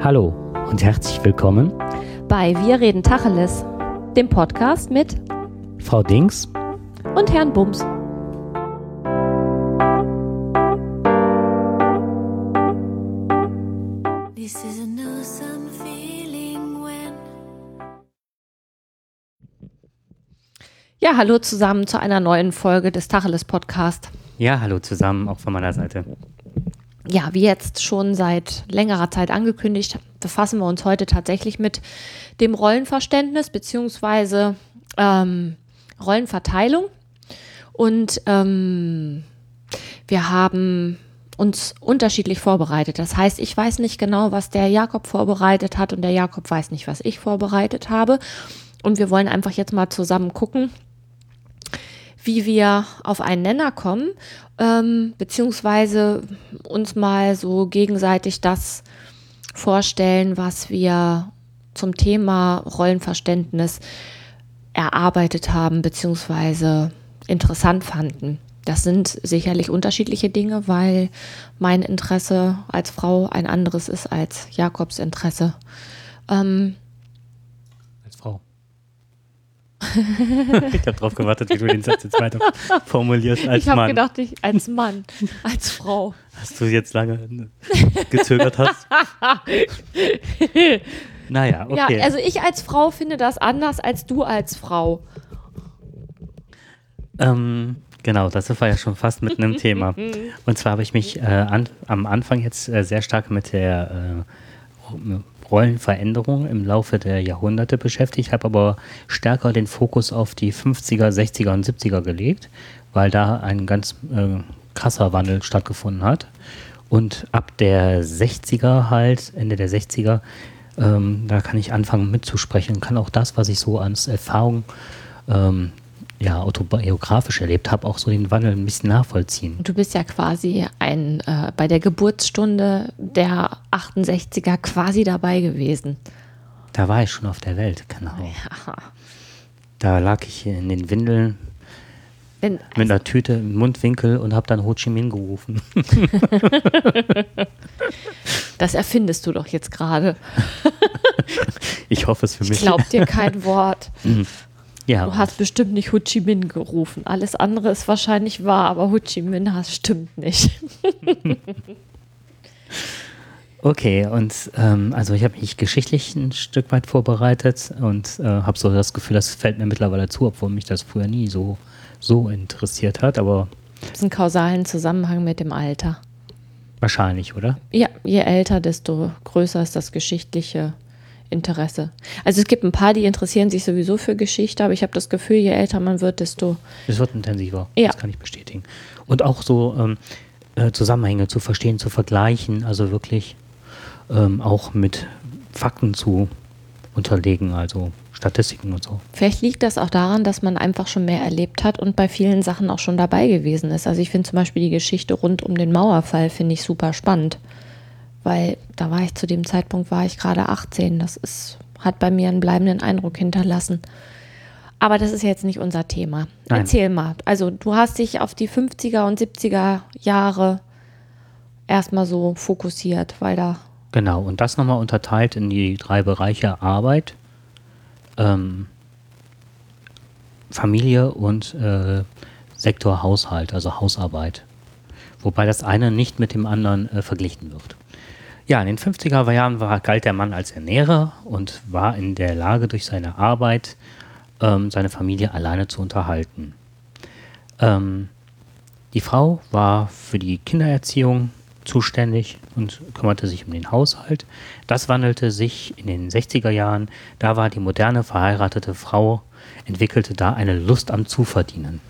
Hallo und herzlich willkommen bei Wir reden Tacheles, dem Podcast mit Frau Dings und Herrn Bums. Ja, hallo zusammen zu einer neuen Folge des Tacheles Podcast. Ja, hallo zusammen, auch von meiner Seite. Ja, wie jetzt schon seit längerer Zeit angekündigt, befassen wir uns heute tatsächlich mit dem Rollenverständnis beziehungsweise ähm, Rollenverteilung. Und ähm, wir haben uns unterschiedlich vorbereitet. Das heißt, ich weiß nicht genau, was der Jakob vorbereitet hat und der Jakob weiß nicht, was ich vorbereitet habe. Und wir wollen einfach jetzt mal zusammen gucken, wie wir auf einen Nenner kommen, ähm, beziehungsweise uns mal so gegenseitig das vorstellen, was wir zum Thema Rollenverständnis erarbeitet haben, beziehungsweise interessant fanden. Das sind sicherlich unterschiedliche Dinge, weil mein Interesse als Frau ein anderes ist als Jakobs Interesse. Ähm, ich habe drauf gewartet, wie du den Satz jetzt weiter formulierst als ich hab Mann. Ich habe gedacht, ich als Mann, als Frau. Hast du jetzt lange gezögert hast? naja, okay. Ja, also ich als Frau finde das anders als du als Frau. Ähm, genau, das war ja schon fast mit einem Thema. Und zwar habe ich mich äh, an, am Anfang jetzt äh, sehr stark mit der äh, Rollenveränderung im Laufe der Jahrhunderte beschäftigt, habe aber stärker den Fokus auf die 50er, 60er und 70er gelegt, weil da ein ganz äh, krasser Wandel stattgefunden hat. Und ab der 60er halt, Ende der 60er, ähm, da kann ich anfangen mitzusprechen, kann auch das, was ich so als Erfahrung ähm, ja, autobiografisch erlebt habe, auch so den Wandel ein bisschen nachvollziehen. Du bist ja quasi ein, äh, bei der Geburtsstunde der 68er quasi dabei gewesen. Da war ich schon auf der Welt, genau. Ja. Da lag ich in den Windeln Wenn, mit also einer Tüte im Mundwinkel und habe dann Ho Chi Minh gerufen. das erfindest du doch jetzt gerade. ich hoffe es für mich. Ich glaub dir kein Wort. Ja. Du hast bestimmt nicht Ho Chi Minh gerufen. Alles andere ist wahrscheinlich wahr, aber Ho Chi Minh hast stimmt nicht. okay, und ähm, also ich habe mich geschichtlich ein Stück weit vorbereitet und äh, habe so das Gefühl, das fällt mir mittlerweile zu, obwohl mich das früher nie so, so interessiert hat. Aber Gibt es einen kausalen Zusammenhang mit dem Alter? Wahrscheinlich, oder? Ja, je älter, desto größer ist das geschichtliche Interesse. Also es gibt ein paar, die interessieren sich sowieso für Geschichte, aber ich habe das Gefühl, je älter man wird, desto. Es wird intensiver. Ja. Das kann ich bestätigen. Und auch so ähm, äh, Zusammenhänge zu verstehen, zu vergleichen, also wirklich ähm, auch mit Fakten zu unterlegen, also Statistiken und so. Vielleicht liegt das auch daran, dass man einfach schon mehr erlebt hat und bei vielen Sachen auch schon dabei gewesen ist. Also ich finde zum Beispiel die Geschichte rund um den Mauerfall finde ich super spannend weil da war ich zu dem Zeitpunkt, war ich gerade 18. Das ist, hat bei mir einen bleibenden Eindruck hinterlassen. Aber das ist jetzt nicht unser Thema. Nein. Erzähl mal. Also du hast dich auf die 50er und 70er Jahre erstmal so fokussiert, weil da. Genau, und das nochmal unterteilt in die drei Bereiche Arbeit, ähm, Familie und äh, Sektor Haushalt, also Hausarbeit. Wobei das eine nicht mit dem anderen äh, verglichen wird. Ja, in den 50er Jahren war, galt der Mann als Ernährer und war in der Lage, durch seine Arbeit ähm, seine Familie alleine zu unterhalten. Ähm, die Frau war für die Kindererziehung zuständig und kümmerte sich um den Haushalt. Das wandelte sich in den 60er Jahren. Da war die moderne verheiratete Frau, entwickelte da eine Lust am Zuverdienen.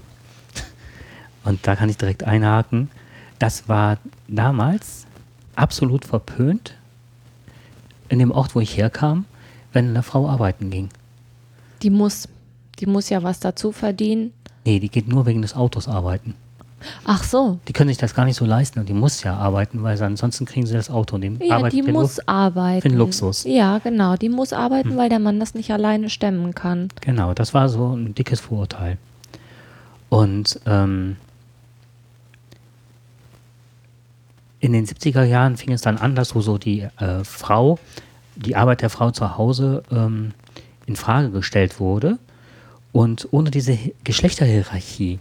Und da kann ich direkt einhaken. Das war damals absolut verpönt in dem Ort, wo ich herkam, wenn eine Frau arbeiten ging. Die muss, die muss ja was dazu verdienen. Nee, die geht nur wegen des Autos arbeiten. Ach so. Die können sich das gar nicht so leisten und die muss ja arbeiten, weil ansonsten kriegen sie das Auto und dem ja, die muss Lux arbeiten. Für den Luxus. Ja, genau. Die muss arbeiten, hm. weil der Mann das nicht alleine stemmen kann. Genau, das war so ein dickes Vorurteil. Und ähm, in den 70er Jahren fing es dann an, dass so, die äh, Frau, die Arbeit der Frau zu Hause ähm, in Frage gestellt wurde. Und ohne diese Geschlechterhierarchie,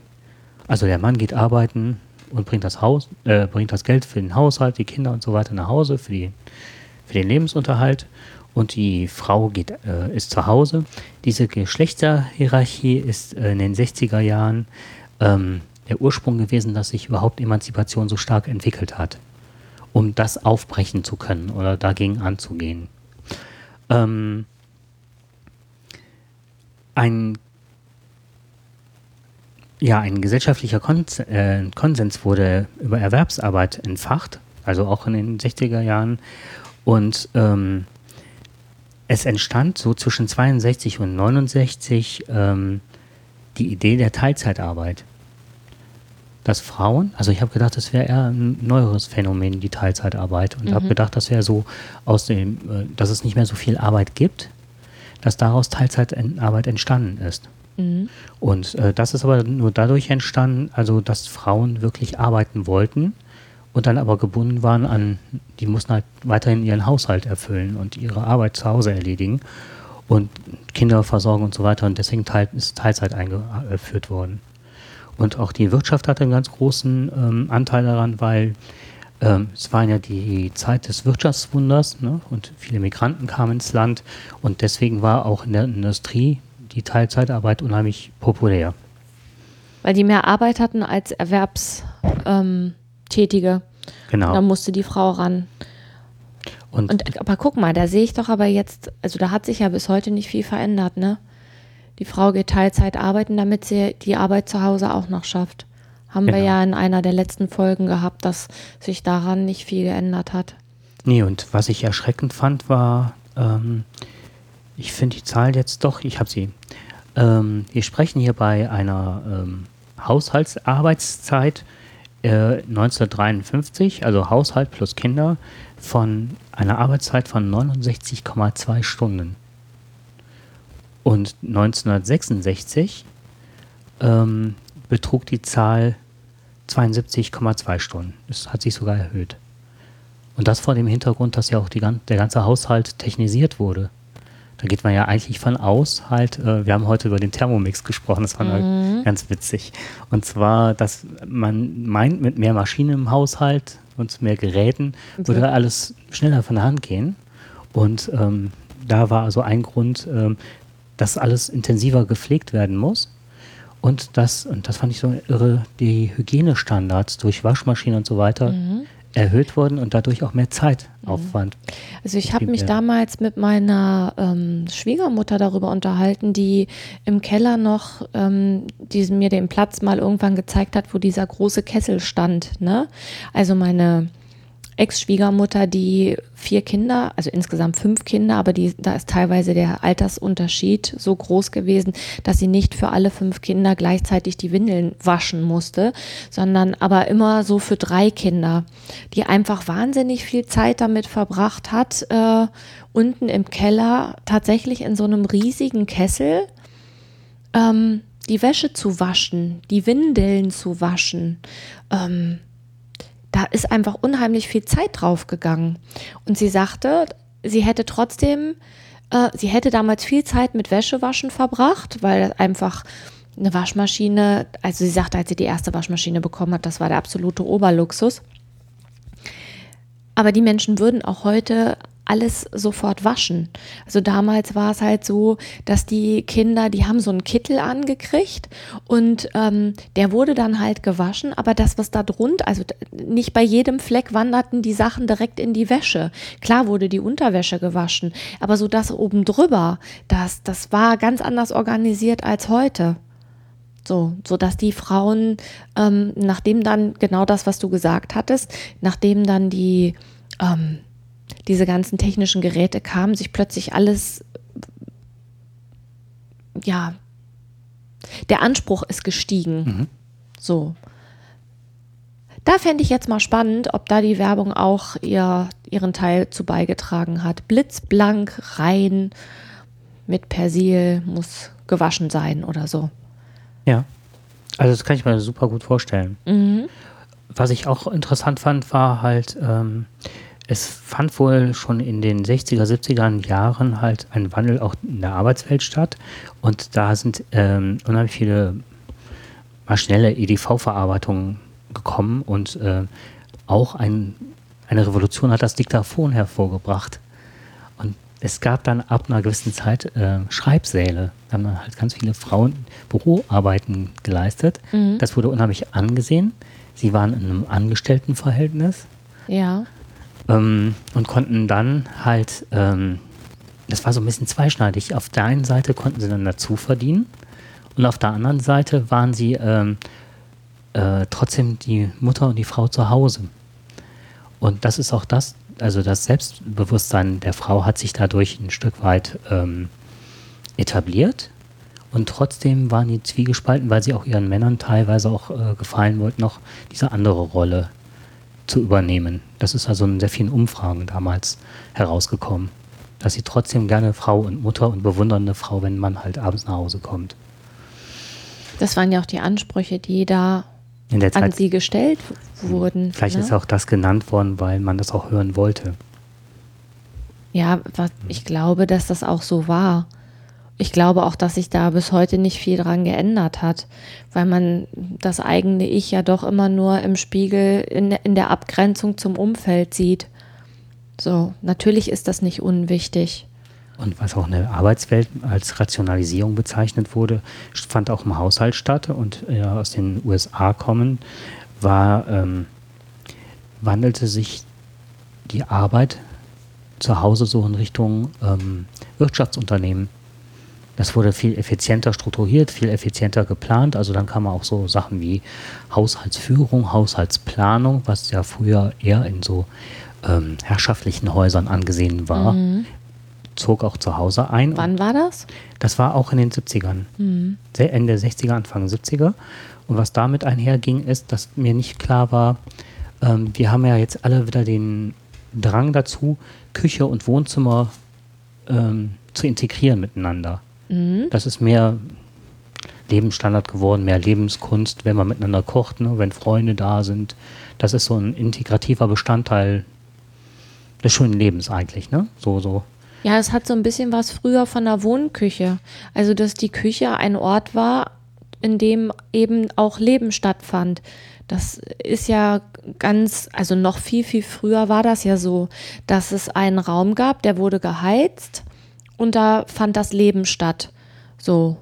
also der Mann geht arbeiten und bringt das Haus, äh, bringt das Geld für den Haushalt, die Kinder und so weiter nach Hause, für, die, für den Lebensunterhalt und die Frau geht, äh, ist zu Hause. Diese Geschlechterhierarchie ist äh, in den 60er Jahren ähm, der Ursprung gewesen, dass sich überhaupt Emanzipation so stark entwickelt hat, um das aufbrechen zu können oder dagegen anzugehen. Ähm, ein, ja, ein gesellschaftlicher Kons äh, Konsens wurde über Erwerbsarbeit entfacht, also auch in den 60er Jahren. Und ähm, es entstand so zwischen 62 und 69 ähm, die Idee der Teilzeitarbeit dass Frauen, also ich habe gedacht, das wäre eher ein neueres Phänomen, die Teilzeitarbeit. Und mhm. habe gedacht, das wäre so aus dem, äh, dass es nicht mehr so viel Arbeit gibt, dass daraus Teilzeitarbeit entstanden ist. Mhm. Und äh, das ist aber nur dadurch entstanden, also dass Frauen wirklich arbeiten wollten und dann aber gebunden waren an, die mussten halt weiterhin ihren Haushalt erfüllen und ihre Arbeit zu Hause erledigen und Kinder versorgen und so weiter. Und deswegen ist Teilzeit eingeführt worden. Und auch die Wirtschaft hatte einen ganz großen ähm, Anteil daran, weil ähm, es war ja die Zeit des Wirtschaftswunders ne? und viele Migranten kamen ins Land und deswegen war auch in der Industrie die Teilzeitarbeit unheimlich populär. Weil die mehr Arbeit hatten als Erwerbstätige. Genau. Da musste die Frau ran. Und, und, aber guck mal, da sehe ich doch aber jetzt, also da hat sich ja bis heute nicht viel verändert, ne? Die Frau geht Teilzeit arbeiten, damit sie die Arbeit zu Hause auch noch schafft. Haben genau. wir ja in einer der letzten Folgen gehabt, dass sich daran nicht viel geändert hat. Nee, und was ich erschreckend fand, war, ähm, ich finde die Zahl jetzt doch, ich habe sie. Ähm, wir sprechen hier bei einer ähm, Haushaltsarbeitszeit äh, 1953, also Haushalt plus Kinder, von einer Arbeitszeit von 69,2 Stunden. Und 1966 ähm, betrug die Zahl 72,2 Stunden. Das hat sich sogar erhöht. Und das vor dem Hintergrund, dass ja auch die, der ganze Haushalt technisiert wurde. Da geht man ja eigentlich von aus, halt, äh, wir haben heute über den Thermomix gesprochen, das war mhm. ganz witzig. Und zwar, dass man meint, mit mehr Maschinen im Haushalt und mehr Geräten okay. würde alles schneller von der Hand gehen. Und ähm, da war also ein Grund, ähm, dass alles intensiver gepflegt werden muss. Und das, und das fand ich so irre, die Hygienestandards durch Waschmaschinen und so weiter mhm. erhöht wurden und dadurch auch mehr Zeitaufwand. Mhm. Also ich habe mich damals mit meiner ähm, Schwiegermutter darüber unterhalten, die im Keller noch ähm, diesen, mir den Platz mal irgendwann gezeigt hat, wo dieser große Kessel stand. Ne? Also meine Ex-Schwiegermutter, die vier Kinder, also insgesamt fünf Kinder, aber die, da ist teilweise der Altersunterschied so groß gewesen, dass sie nicht für alle fünf Kinder gleichzeitig die Windeln waschen musste, sondern aber immer so für drei Kinder, die einfach wahnsinnig viel Zeit damit verbracht hat, äh, unten im Keller tatsächlich in so einem riesigen Kessel ähm, die Wäsche zu waschen, die Windeln zu waschen. Ähm, da ist einfach unheimlich viel Zeit drauf gegangen. Und sie sagte, sie hätte trotzdem, äh, sie hätte damals viel Zeit mit Wäschewaschen verbracht, weil einfach eine Waschmaschine, also sie sagte, als sie die erste Waschmaschine bekommen hat, das war der absolute Oberluxus. Aber die Menschen würden auch heute alles sofort waschen. Also damals war es halt so, dass die Kinder, die haben so einen Kittel angekriegt und ähm, der wurde dann halt gewaschen, aber das, was da drunter, also nicht bei jedem Fleck wanderten die Sachen direkt in die Wäsche. Klar wurde die Unterwäsche gewaschen, aber so das oben drüber, das, das war ganz anders organisiert als heute. So, so dass die Frauen, ähm, nachdem dann genau das, was du gesagt hattest, nachdem dann die ähm, diese ganzen technischen Geräte kamen, sich plötzlich alles, ja, der Anspruch ist gestiegen. Mhm. So. Da fände ich jetzt mal spannend, ob da die Werbung auch ihr, ihren Teil zu beigetragen hat. Blitzblank, rein, mit Persil, muss gewaschen sein oder so. Ja, also das kann ich mir super gut vorstellen. Mhm. was ich auch interessant fand, war halt, ähm, es fand wohl schon in den 60er, 70er Jahren halt ein Wandel auch in der Arbeitswelt statt. Und da sind ähm, unheimlich viele maschinelle EDV-Verarbeitungen gekommen und äh, auch ein, eine Revolution hat das Diktaphon hervorgebracht. Und es gab dann ab einer gewissen Zeit äh, Schreibsäle. Da haben halt ganz viele Frauen Büroarbeiten geleistet. Mhm. Das wurde unheimlich angesehen. Sie waren in einem Angestelltenverhältnis Ja. Ähm, und konnten dann halt, ähm, das war so ein bisschen zweischneidig. Auf der einen Seite konnten sie dann dazu verdienen und auf der anderen Seite waren sie ähm, äh, trotzdem die Mutter und die Frau zu Hause. Und das ist auch das, also das Selbstbewusstsein der Frau hat sich dadurch ein Stück weit ähm, etabliert. Und trotzdem waren die zwiegespalten, weil sie auch ihren Männern teilweise auch äh, gefallen wollten, noch diese andere Rolle zu übernehmen. Das ist also in sehr vielen Umfragen damals herausgekommen, dass sie trotzdem gerne Frau und Mutter und bewundernde Frau, wenn man halt abends nach Hause kommt. Das waren ja auch die Ansprüche, die da der an Zeit, sie gestellt wurden. vielleicht ne? ist auch das genannt worden, weil man das auch hören wollte. Ja, ich glaube, dass das auch so war. Ich glaube auch, dass sich da bis heute nicht viel dran geändert hat, weil man das eigene Ich ja doch immer nur im Spiegel in, in der Abgrenzung zum Umfeld sieht. So, natürlich ist das nicht unwichtig. Und was auch in der Arbeitswelt als Rationalisierung bezeichnet wurde, fand auch im Haushalt statt und äh, aus den USA kommen, war, ähm, wandelte sich die Arbeit zu Hause so in Richtung ähm, Wirtschaftsunternehmen. Das wurde viel effizienter strukturiert, viel effizienter geplant. Also dann kamen auch so Sachen wie Haushaltsführung, Haushaltsplanung, was ja früher eher in so ähm, herrschaftlichen Häusern angesehen war, zog auch zu Hause ein. Wann war das? Das war auch in den 70ern. Sehr Ende 60er, Anfang 70er. Und was damit einherging, ist, dass mir nicht klar war, ähm, wir haben ja jetzt alle wieder den Drang dazu, Küche und Wohnzimmer ähm, zu integrieren miteinander. Das ist mehr Lebensstandard geworden, mehr Lebenskunst, wenn man miteinander kocht, ne, wenn Freunde da sind. Das ist so ein integrativer Bestandteil des schönen Lebens eigentlich, ne? So, so. Ja, es hat so ein bisschen was früher von der Wohnküche. Also, dass die Küche ein Ort war, in dem eben auch Leben stattfand. Das ist ja ganz, also noch viel, viel früher war das ja so, dass es einen Raum gab, der wurde geheizt und da fand das Leben statt. So,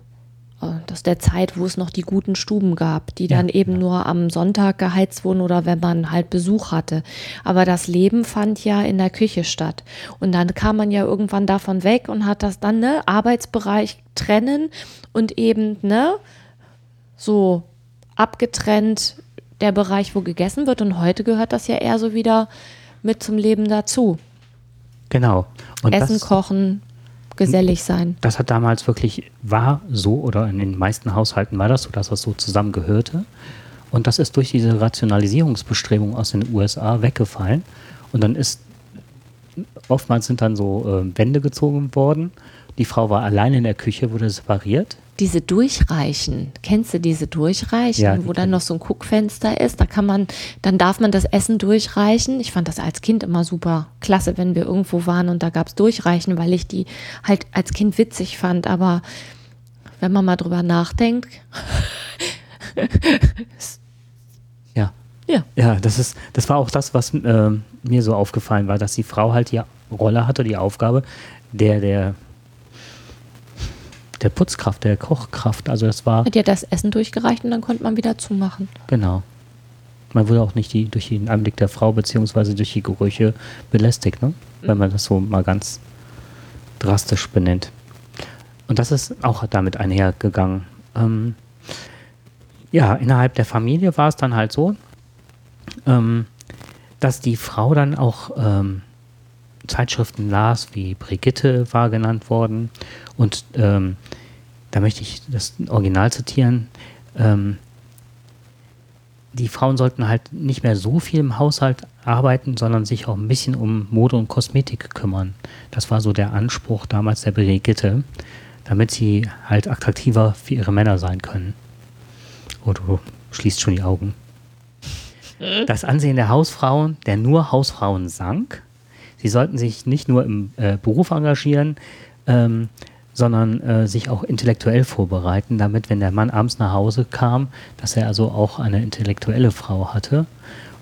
äh, das der Zeit, wo es noch die guten Stuben gab, die Ja, dann eben ja. nur am Sonntag geheizt wurden oder wenn man halt Besuch hatte. Aber das Leben fand ja in der Küche statt. Und dann kam man ja irgendwann davon weg und hat das dann, ne, Arbeitsbereich trennen und eben, ne, so abgetrennt der Bereich, wo gegessen wird. Und heute gehört das ja eher so wieder mit zum Leben dazu. Genau. Und Essen, das, kochen, gesellig sein. das hat damals wirklich, war so, oder in den meisten Haushalten war das so, dass das so zusammengehörte. Und das ist durch diese Rationalisierungsbestrebung aus den USA weggefallen. Und dann ist, oftmals sind dann so äh, Wände gezogen worden. Die Frau war allein in der Küche, wurde separiert. Diese Durchreichen, kennst du diese Durchreichen, Ja, die wo dann noch so ein Guckfenster ist? Da kann man, dann darf man das Essen durchreichen. Ich fand das als Kind immer super klasse, wenn wir irgendwo waren und da gab es Durchreichen, weil ich die halt als Kind witzig fand. Aber wenn man mal drüber nachdenkt, Ja. ja, Ja, das ist, das war auch das, was äh, mir so aufgefallen war, dass die Frau halt die Rolle hatte, die Aufgabe, der, der, der Putzkraft, der Kochkraft. Also das war, hat ja das Essen durchgereicht und dann konnte man wieder zumachen. genau. Man wurde auch nicht die, durch den Anblick der Frau beziehungsweise durch die Gerüche belästigt, ne? wenn man das so mal ganz drastisch benennt. Und das ist auch damit einhergegangen. Ähm, ja, innerhalb der Familie war es dann halt so, ähm, dass die Frau dann auch ähm, Zeitschriften las, wie Brigitte war genannt worden. Und ähm, da möchte ich das Original zitieren. Ähm, die Frauen sollten halt nicht mehr so viel im Haushalt arbeiten, sondern sich auch ein bisschen um Mode und Kosmetik kümmern. Das war so der Anspruch damals der Brigitte, damit sie halt attraktiver für ihre Männer sein können. Oh, du schließt schon die Augen. das Ansehen der Hausfrauen, der nur Hausfrauen sank. Sie sollten sich nicht nur im äh, Beruf engagieren, ähm, sondern äh, sich auch intellektuell vorbereiten, damit, wenn der Mann abends nach Hause kam, dass er also auch eine intellektuelle Frau hatte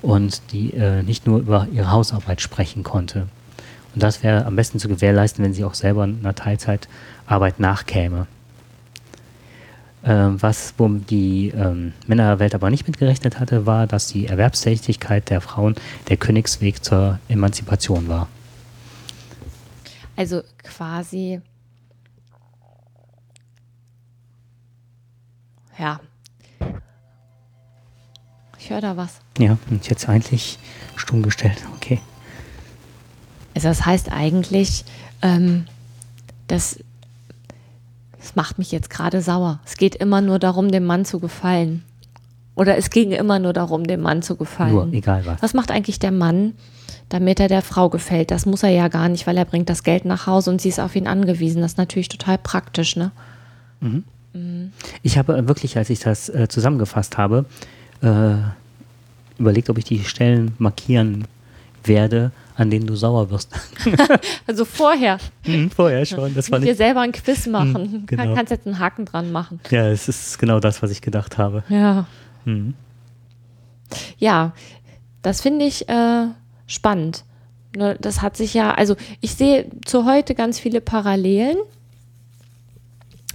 und die äh, nicht nur über ihre Hausarbeit sprechen konnte. Und das wäre am besten zu gewährleisten, wenn sie auch selber einer Teilzeitarbeit nachkäme. Ähm, was die ähm, Männerwelt aber nicht mitgerechnet hatte, war, dass die Erwerbstätigkeit der Frauen der Königsweg zur Emanzipation war. Also quasi Ja. Ich höre da was. Ja, und jetzt eigentlich stumm gestellt. Okay. Also das heißt eigentlich, ähm, das, das macht mich jetzt gerade sauer. Es geht immer nur darum, dem Mann zu gefallen. Oder es ging immer nur darum, dem Mann zu gefallen. Nur, egal was. Was macht eigentlich der Mann, damit er der Frau gefällt? Das muss er ja gar nicht, weil er bringt das Geld nach Hause und sie ist auf ihn angewiesen. Das ist natürlich total praktisch, ne? Mhm. Ich habe wirklich, als ich das äh, zusammengefasst habe, äh, überlegt, ob ich die Stellen markieren werde, an denen du sauer wirst. also vorher. Mhm, vorher schon. Das war dir selber ein Quiz machen. Mhm, genau. Kannst jetzt einen Haken dran machen. Ja, es ist genau das, was ich gedacht habe. Ja. Mhm. Ja, das finde ich äh, spannend. Ne, das hat sich ja, also ich sehe zu heute ganz viele Parallelen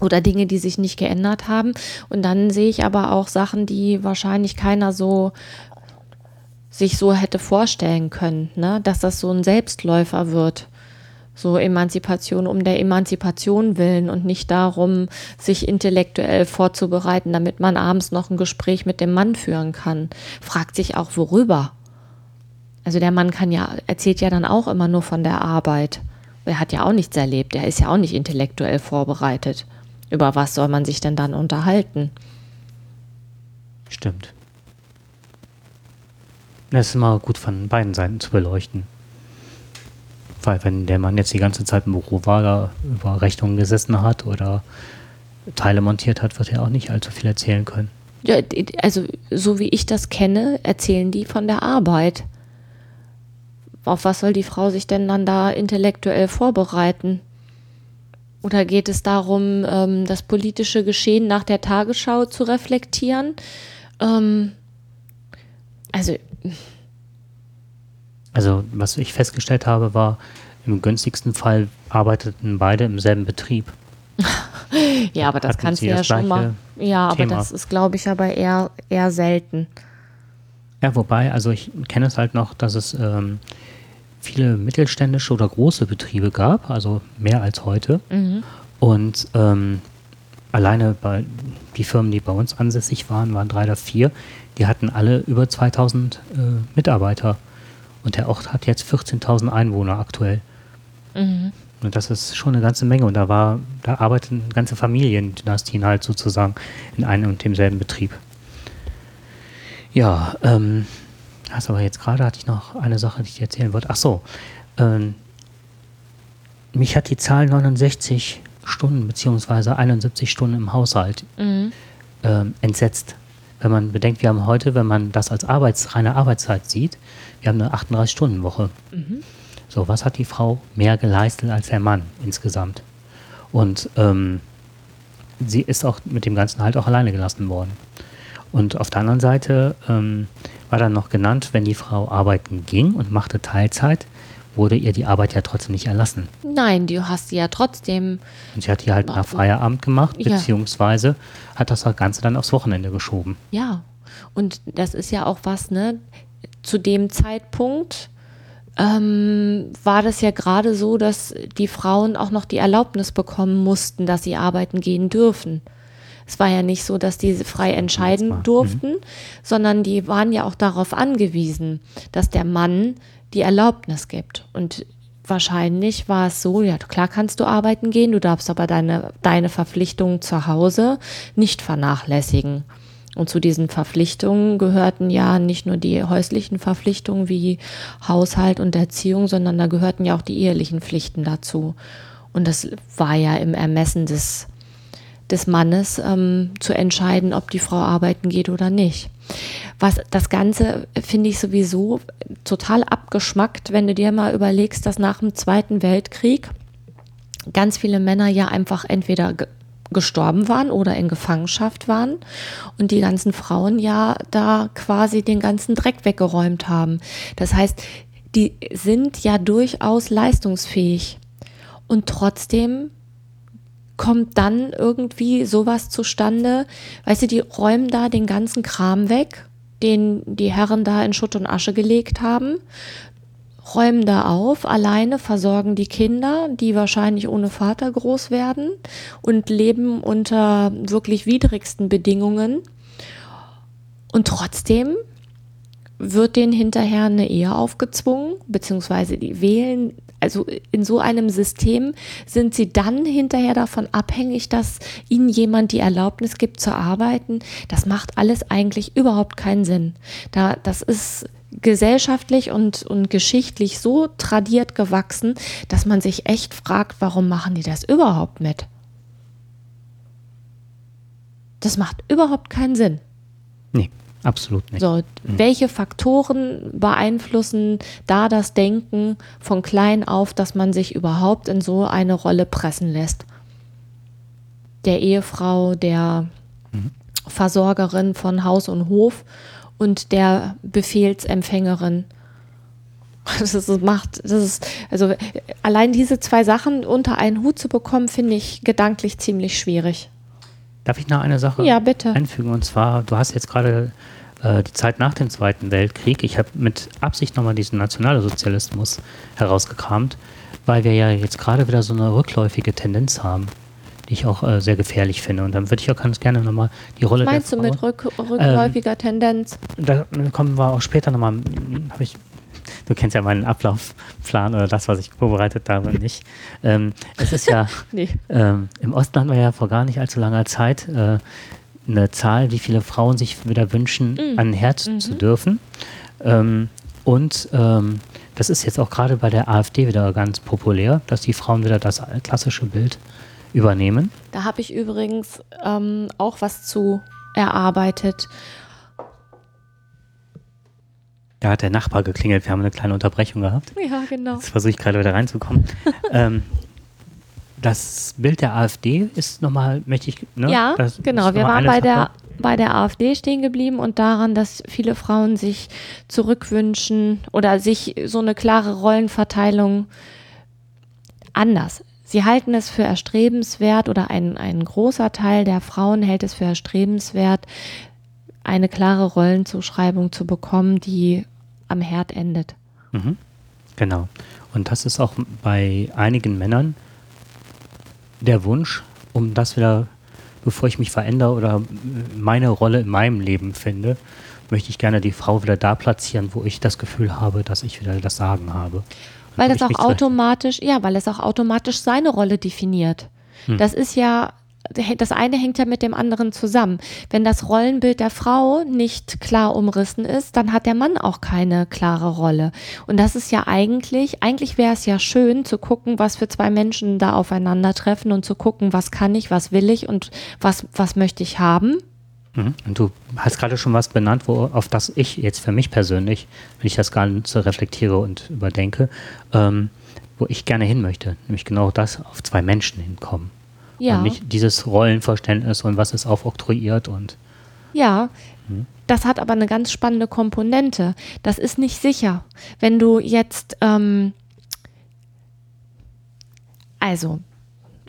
oder Dinge, die sich nicht geändert haben. Und dann sehe ich aber auch Sachen, die wahrscheinlich keiner so sich so hätte vorstellen können, ne? dass das so ein Selbstläufer wird. So Emanzipation um der Emanzipation willen und nicht darum, sich intellektuell vorzubereiten, damit man abends noch ein Gespräch mit dem Mann führen kann. Fragt sich auch, worüber. Also der Mann kann ja, erzählt ja dann auch immer nur von der Arbeit. Er hat ja auch nichts erlebt, er ist ja auch nicht intellektuell vorbereitet. Über was soll man sich denn dann unterhalten? Stimmt. Das ist immer gut von beiden Seiten zu beleuchten. Weil wenn der Mann jetzt die ganze Zeit im Büro war, da über Rechnungen gesessen hat oder Teile montiert hat, wird er auch nicht allzu viel erzählen können. Ja, also so wie ich das kenne, erzählen die von der Arbeit. Auf was soll die Frau sich denn dann da intellektuell vorbereiten? Oder geht es darum, ähm, das politische Geschehen nach der Tagesschau zu reflektieren? Ähm, also. Also, was ich festgestellt habe, war, im günstigsten Fall arbeiteten beide im selben Betrieb. ja, aber das Hatten kannst du ja schon mal. Ja, Thema. aber das ist, glaube ich, aber eher, eher selten. Ja, wobei, also ich kenne es halt noch, dass es ähm, viele mittelständische oder große Betriebe gab, also mehr als heute. Mhm. Und ähm, alleine bei die Firmen, die bei uns ansässig waren, waren drei oder vier, die hatten alle über 2000 äh, Mitarbeiter. Und der Ort hat jetzt 14.000 Einwohner aktuell. Mhm. Und das ist schon eine ganze Menge. Und da war, da arbeiten ganze Familiendynastien halt sozusagen in einem und demselben Betrieb. Ja, ähm, also aber jetzt gerade hatte ich noch eine Sache, die ich dir erzählen wollte. Ach so, ähm, mich hat die Zahl 69 Stunden beziehungsweise 71 Stunden im Haushalt mhm. ähm, entsetzt. Wenn man bedenkt, wir haben heute, wenn man das als Arbeits-, reine Arbeitszeit sieht, wir haben eine 38-Stunden-Woche. Mhm. So, was hat die Frau mehr geleistet als der Mann insgesamt? Und ähm, sie ist auch mit dem Ganzen halt auch alleine gelassen worden. Und auf der anderen Seite ähm, war dann noch genannt, wenn die Frau arbeiten ging und machte Teilzeit, wurde ihr die Arbeit ja trotzdem nicht erlassen. Nein, du hast sie ja trotzdem. Und sie hat die halt nach Feierabend gemacht, ja. beziehungsweise hat das Ganze dann aufs Wochenende geschoben. Ja, und das ist ja auch was, ne? Zu dem Zeitpunkt ähm, war das ja gerade so, dass die Frauen auch noch die Erlaubnis bekommen mussten, dass sie arbeiten gehen dürfen. Es war ja nicht so, dass die frei entscheiden mhm. durften, mhm. sondern die waren ja auch darauf angewiesen, dass der Mann die Erlaubnis gibt. Und wahrscheinlich war es so, ja, klar kannst du arbeiten gehen, du darfst aber deine, deine Verpflichtungen zu Hause nicht vernachlässigen. Und zu diesen Verpflichtungen gehörten ja nicht nur die häuslichen Verpflichtungen wie Haushalt und Erziehung, sondern da gehörten ja auch die ehelichen Pflichten dazu. Und das war ja im Ermessen des des Mannes ähm, zu entscheiden, ob die Frau arbeiten geht oder nicht. Was das Ganze finde ich sowieso total abgeschmackt, wenn du dir mal überlegst, dass nach dem Zweiten Weltkrieg ganz viele Männer ja einfach entweder gestorben waren oder in Gefangenschaft waren und die ganzen Frauen ja da quasi den ganzen Dreck weggeräumt haben. Das heißt, die sind ja durchaus leistungsfähig und trotzdem kommt dann irgendwie sowas zustande. Weißt du, die räumen da den ganzen Kram weg, den die Herren da in Schutt und Asche gelegt haben, räumen da auf, alleine versorgen die Kinder, die wahrscheinlich ohne Vater groß werden und leben unter wirklich widrigsten Bedingungen. Und trotzdem wird denen hinterher eine Ehe aufgezwungen, beziehungsweise die wählen, also in so einem System sind sie dann hinterher davon abhängig, dass ihnen jemand die Erlaubnis gibt zu arbeiten. Das macht alles eigentlich überhaupt keinen Sinn. Da, das ist gesellschaftlich und, und geschichtlich so tradiert gewachsen, dass man sich echt fragt, warum machen die das überhaupt mit? Das macht überhaupt keinen Sinn. Nee, absolut nicht. So, mhm. welche Faktoren beeinflussen da das Denken von klein auf, dass man sich überhaupt in so eine Rolle pressen lässt? Der Ehefrau, der mhm. Versorgerin von Haus und Hof und der Befehlsempfängerin. Das ist, macht, das ist, also allein diese zwei Sachen unter einen Hut zu bekommen, finde ich gedanklich ziemlich schwierig. Darf ich noch eine Sache ja, bitte. einfügen? Und zwar, du hast jetzt gerade äh, die Zeit nach dem Zweiten Weltkrieg. Ich habe mit Absicht nochmal diesen Nationalsozialismus herausgekramt, weil wir ja jetzt gerade wieder so eine rückläufige Tendenz haben die ich auch äh, sehr gefährlich finde. Und dann würde ich auch ganz gerne nochmal die Rolle Was meinst der Frau, du mit rück, rückläufiger ähm, Tendenz? Da kommen wir auch später nochmal, habe ich du kennst ja meinen Ablaufplan oder das, was ich vorbereitet habe, nicht. Ähm, es ist ja, nee. ähm, im Osten hatten wir ja vor gar nicht allzu langer Zeit äh, eine Zahl, wie viele Frauen sich wieder wünschen, mhm. an Herz mhm. zu dürfen. Ähm, und ähm, das ist jetzt auch gerade bei der AfD wieder ganz populär, dass die Frauen wieder das klassische Bild übernehmen. Da habe ich übrigens ähm, auch was zu erarbeitet. Da hat der Nachbar geklingelt, wir haben eine kleine Unterbrechung gehabt. Ja, genau. Jetzt versuche ich gerade wieder reinzukommen. ähm, das Bild der AfD ist nochmal, möchte ich. Ne? Ja, das genau. Wir waren bei der, bei der AfD stehen geblieben und daran, dass viele Frauen sich zurückwünschen oder sich so eine klare Rollenverteilung anders Sie halten es für erstrebenswert oder ein, ein großer Teil der Frauen hält es für erstrebenswert, eine klare Rollenzuschreibung zu bekommen, die am Herd endet. Mhm. Genau. Und das ist auch bei einigen Männern der Wunsch, um das wieder, bevor ich mich verändere oder meine Rolle in meinem Leben finde, möchte ich gerne die Frau wieder da platzieren, wo ich das Gefühl habe, dass ich wieder das Sagen habe. Weil das auch automatisch, ja, weil es auch automatisch seine Rolle definiert. Hm. Das ist ja, das eine hängt ja mit dem anderen zusammen. Wenn das Rollenbild der Frau nicht klar umrissen ist, dann hat der Mann auch keine klare Rolle. Und das ist ja eigentlich, eigentlich wäre es ja schön zu gucken, was für zwei Menschen da aufeinandertreffen und zu gucken, was kann ich, was will ich und was, was möchte ich haben. Mhm. Und du hast gerade schon was benannt, wo, auf das ich jetzt für mich persönlich, wenn ich das Ganze reflektiere und überdenke, ähm, wo ich gerne hin möchte, nämlich genau das, auf zwei Menschen hinkommen. Ja. Und nicht dieses Rollenverständnis und was ist aufoktroyiert und. Ja, hm? das hat aber eine ganz spannende Komponente. Das ist nicht sicher. Wenn du jetzt, ähm, also,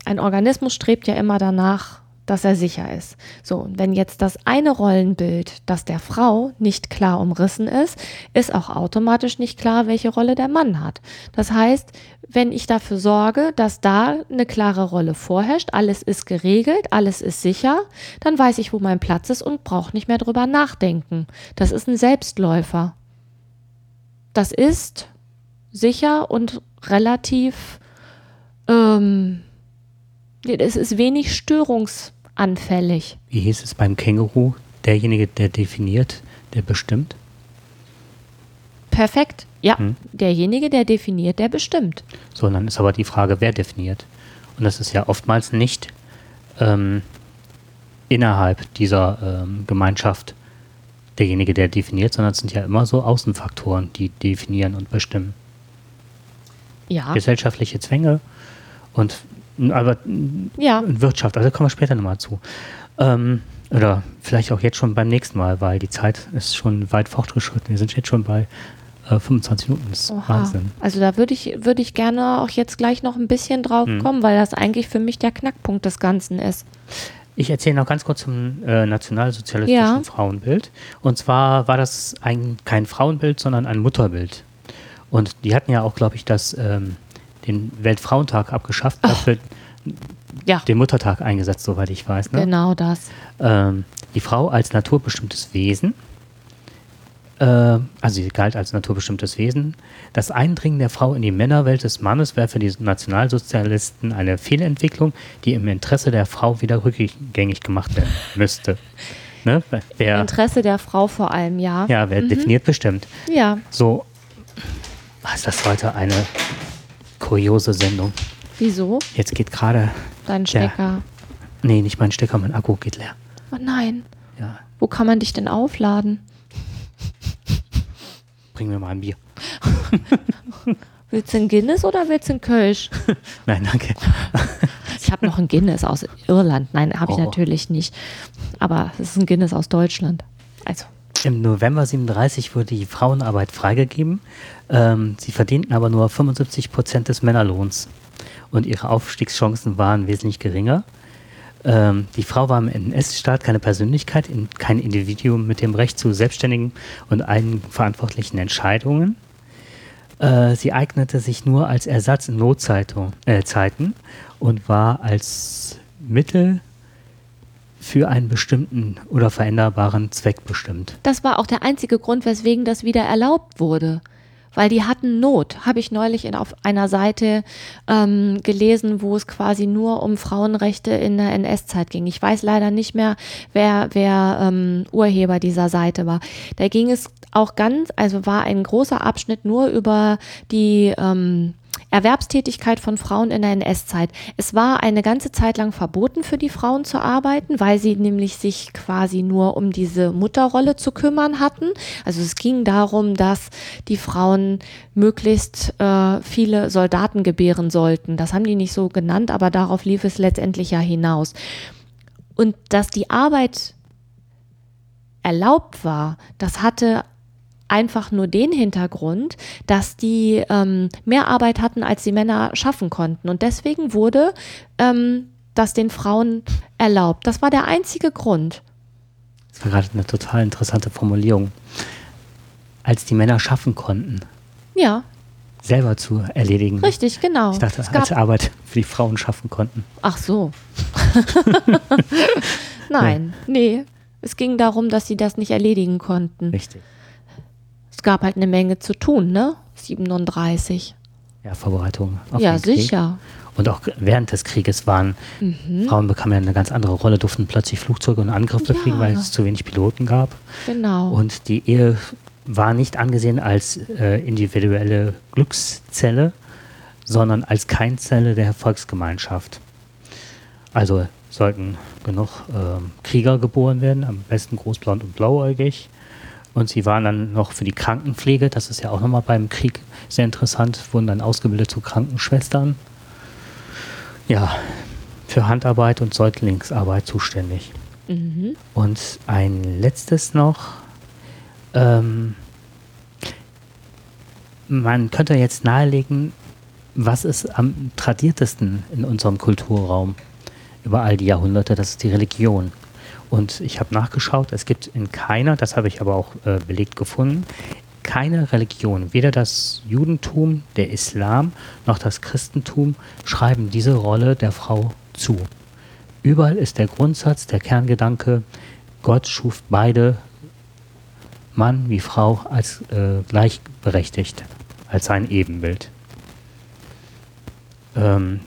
ein Organismus strebt ja immer danach, dass er sicher ist. So, und wenn jetzt das eine Rollenbild, das der Frau nicht klar umrissen ist, ist auch automatisch nicht klar, welche Rolle der Mann hat. Das heißt, wenn ich dafür sorge, dass da eine klare Rolle vorherrscht, alles ist geregelt, alles ist sicher, dann weiß ich, wo mein Platz ist und brauche nicht mehr drüber nachdenken. Das ist ein Selbstläufer. Das ist sicher und relativ, ähm, es ist wenig störungs anfällig. Wie hieß es beim Känguru? Derjenige, der definiert, der bestimmt? Perfekt. Ja, hm. derjenige, der definiert, der bestimmt. So, dann ist aber die Frage, wer definiert. Und das ist ja oftmals nicht ähm, innerhalb dieser ähm, Gemeinschaft derjenige, der definiert, sondern es sind ja immer so Außenfaktoren, die definieren und bestimmen. Ja. Gesellschaftliche Zwänge und aber Ja. Wirtschaft, also kommen wir später nochmal zu. Ähm, oder vielleicht auch jetzt schon beim nächsten Mal, weil die Zeit ist schon weit fortgeschritten. Wir sind jetzt schon bei äh, 25 Minuten. Das ist Oha. Wahnsinn. Also da würde ich, würde ich gerne auch jetzt gleich noch ein bisschen drauf Hm. kommen, weil das eigentlich für mich der Knackpunkt des Ganzen ist. Ich erzähle noch ganz kurz zum äh, nationalsozialistischen Ja. Frauenbild. Und zwar war das ein, kein Frauenbild, sondern ein Mutterbild. Und die hatten ja auch, glaube ich, das, ähm, den Weltfrauentag abgeschafft, dafür Ja, den Muttertag eingesetzt, soweit ich weiß. Ne? genau das. ähm, die Frau als naturbestimmtes Wesen, äh, also sie galt als naturbestimmtes Wesen. Das Eindringen der Frau in die Männerwelt des Mannes wäre für die Nationalsozialisten eine Fehlentwicklung, die im Interesse der Frau wieder rückgängig gemacht werden müsste. Ne? Wer, Interesse der Frau vor allem, ja. ja, wer definiert bestimmt. Ja, So, was ist das heute eine kuriose Sendung? wieso? Jetzt geht gerade, Dein. Stecker. nee, nicht mein Stecker, mein Akku geht leer. Oh nein. Ja, Wo kann man dich denn aufladen? bring mir mal ein Bier. Willst du ein Guinness oder willst du ein Kölsch? Nein, danke. Ich habe noch ein Guinness aus Irland. Nein, habe ich Oh. natürlich nicht. Aber es ist ein Guinness aus Deutschland. Also, Im November 37 wurde die Frauenarbeit freigegeben. Ähm, sie verdienten aber nur 75 Prozent des Männerlohns und ihre Aufstiegschancen waren wesentlich geringer. Ähm, die Frau war im NS-Staat keine Persönlichkeit, in, kein Individuum mit dem Recht zu selbstständigen und eigenverantwortlichen Entscheidungen. Äh, sie eignete sich nur als Ersatz in Notzeiten äh, und war als Mittel für einen bestimmten oder veränderbaren Zweck bestimmt. das war auch der einzige Grund, weswegen das wieder erlaubt wurde. Weil die hatten Not, habe ich neulich in, auf einer Seite ähm, gelesen, wo es quasi nur um Frauenrechte in der NS-Zeit ging. Ich weiß leider nicht mehr, wer, wer ähm, Urheber dieser Seite war. Da ging es auch ganz, also war ein großer Abschnitt nur über die ähm, Erwerbstätigkeit von Frauen in der NS-Zeit. Es war eine ganze Zeit lang verboten für die Frauen zu arbeiten, weil sie nämlich sich quasi nur um diese Mutterrolle zu kümmern hatten. Also es ging darum, dass die Frauen möglichst äh, viele Soldaten gebären sollten. Das haben die nicht so genannt, aber darauf lief es letztendlich ja hinaus. Und dass die Arbeit erlaubt war, das hatte einfach nur den Hintergrund, dass die ähm, mehr Arbeit hatten, als die Männer schaffen konnten. Und deswegen wurde ähm, das den Frauen erlaubt. Das war der einzige Grund. Das war gerade eine total interessante Formulierung. Als die Männer schaffen konnten, Ja, selber zu erledigen. richtig, genau. Ich dachte, als Arbeit für die Frauen schaffen konnten. ach so. Nein, nee. Es ging darum, dass sie das nicht erledigen konnten. Richtig. Es gab halt eine Menge zu tun, ne? 37. Ja, Vorbereitung auf ja, den Krieg. sicher. Und auch während des Krieges waren Frauen bekamen ja eine ganz andere Rolle, durften plötzlich Flugzeuge und Angriffe Ja. fliegen, weil es zu wenig Piloten gab. Genau. Und die Ehe war nicht angesehen als äh, individuelle Glückszelle, sondern als Keimzelle der Volksgemeinschaft. Also sollten genug ähm, Krieger geboren werden, am besten großblond und blauäugig. Und sie waren dann noch für die Krankenpflege, das ist ja auch nochmal beim Krieg sehr interessant, wurden dann ausgebildet zu Krankenschwestern. Ja, für Handarbeit und Säuglingsarbeit zuständig. mhm. Und ein letztes noch. Ähm, man könnte jetzt nahelegen, was ist am tradiertesten in unserem Kulturraum über all die Jahrhunderte, das ist die Religion. Und ich habe nachgeschaut, es gibt in keiner, das habe ich aber auch äh, belegt gefunden, keine Religion, weder das Judentum, der Islam noch das Christentum schreiben diese Rolle der Frau zu. Überall ist der Grundsatz, der Kerngedanke, Gott schuf beide, Mann wie Frau, als äh, gleichberechtigt, als sein Ebenbild. Ähm,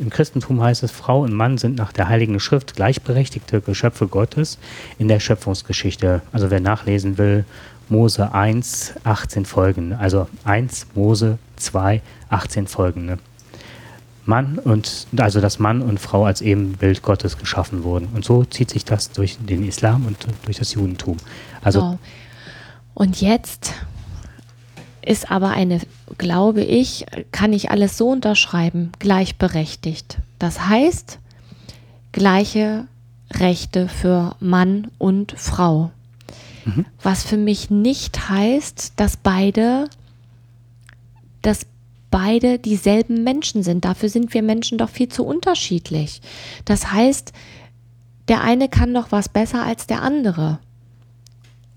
Im Christentum heißt es, Frau und Mann sind nach der Heiligen Schrift gleichberechtigte Geschöpfe Gottes in der Schöpfungsgeschichte. Also wer nachlesen will, Mose 1, 18 folgende. Also 1 Mose 2, 18 folgende. Mann und also dass Mann und Frau als Ebenbild Gottes geschaffen wurden. Und so zieht sich das durch den Islam und durch das Judentum. Also Genau. Und jetzt ist aber eine, glaube ich, kann ich alles so unterschreiben, gleichberechtigt. Das heißt, gleiche Rechte für Mann und Frau. Was für mich nicht heißt, dass beide, dass beide dieselben Menschen sind. Dafür sind wir Menschen doch viel zu unterschiedlich. Das heißt, der eine kann doch was besser als der andere.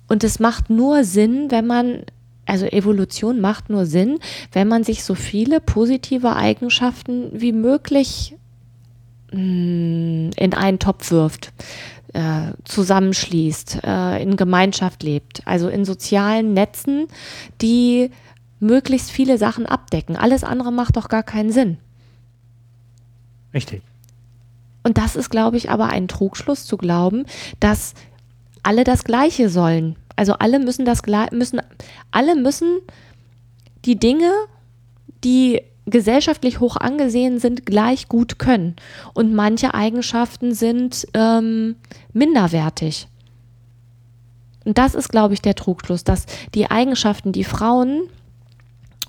Und es macht nur Sinn, wenn man, also Evolution macht nur Sinn, wenn man sich so viele positive Eigenschaften wie möglich mh, in einen Topf wirft, äh, zusammenschließt, äh, in Gemeinschaft lebt, also in sozialen Netzen, die möglichst viele Sachen abdecken. Alles andere macht doch gar keinen Sinn. richtig. Und das ist, glaube ich, aber ein Trugschluss zu glauben, dass alle das Gleiche sollen. Also alle müssen das müssen, alle müssen die Dinge, die gesellschaftlich hoch angesehen sind, gleich gut können. Und manche Eigenschaften sind ähm, minderwertig. Und das ist, glaube ich, der Trugschluss, dass die Eigenschaften, die Frauen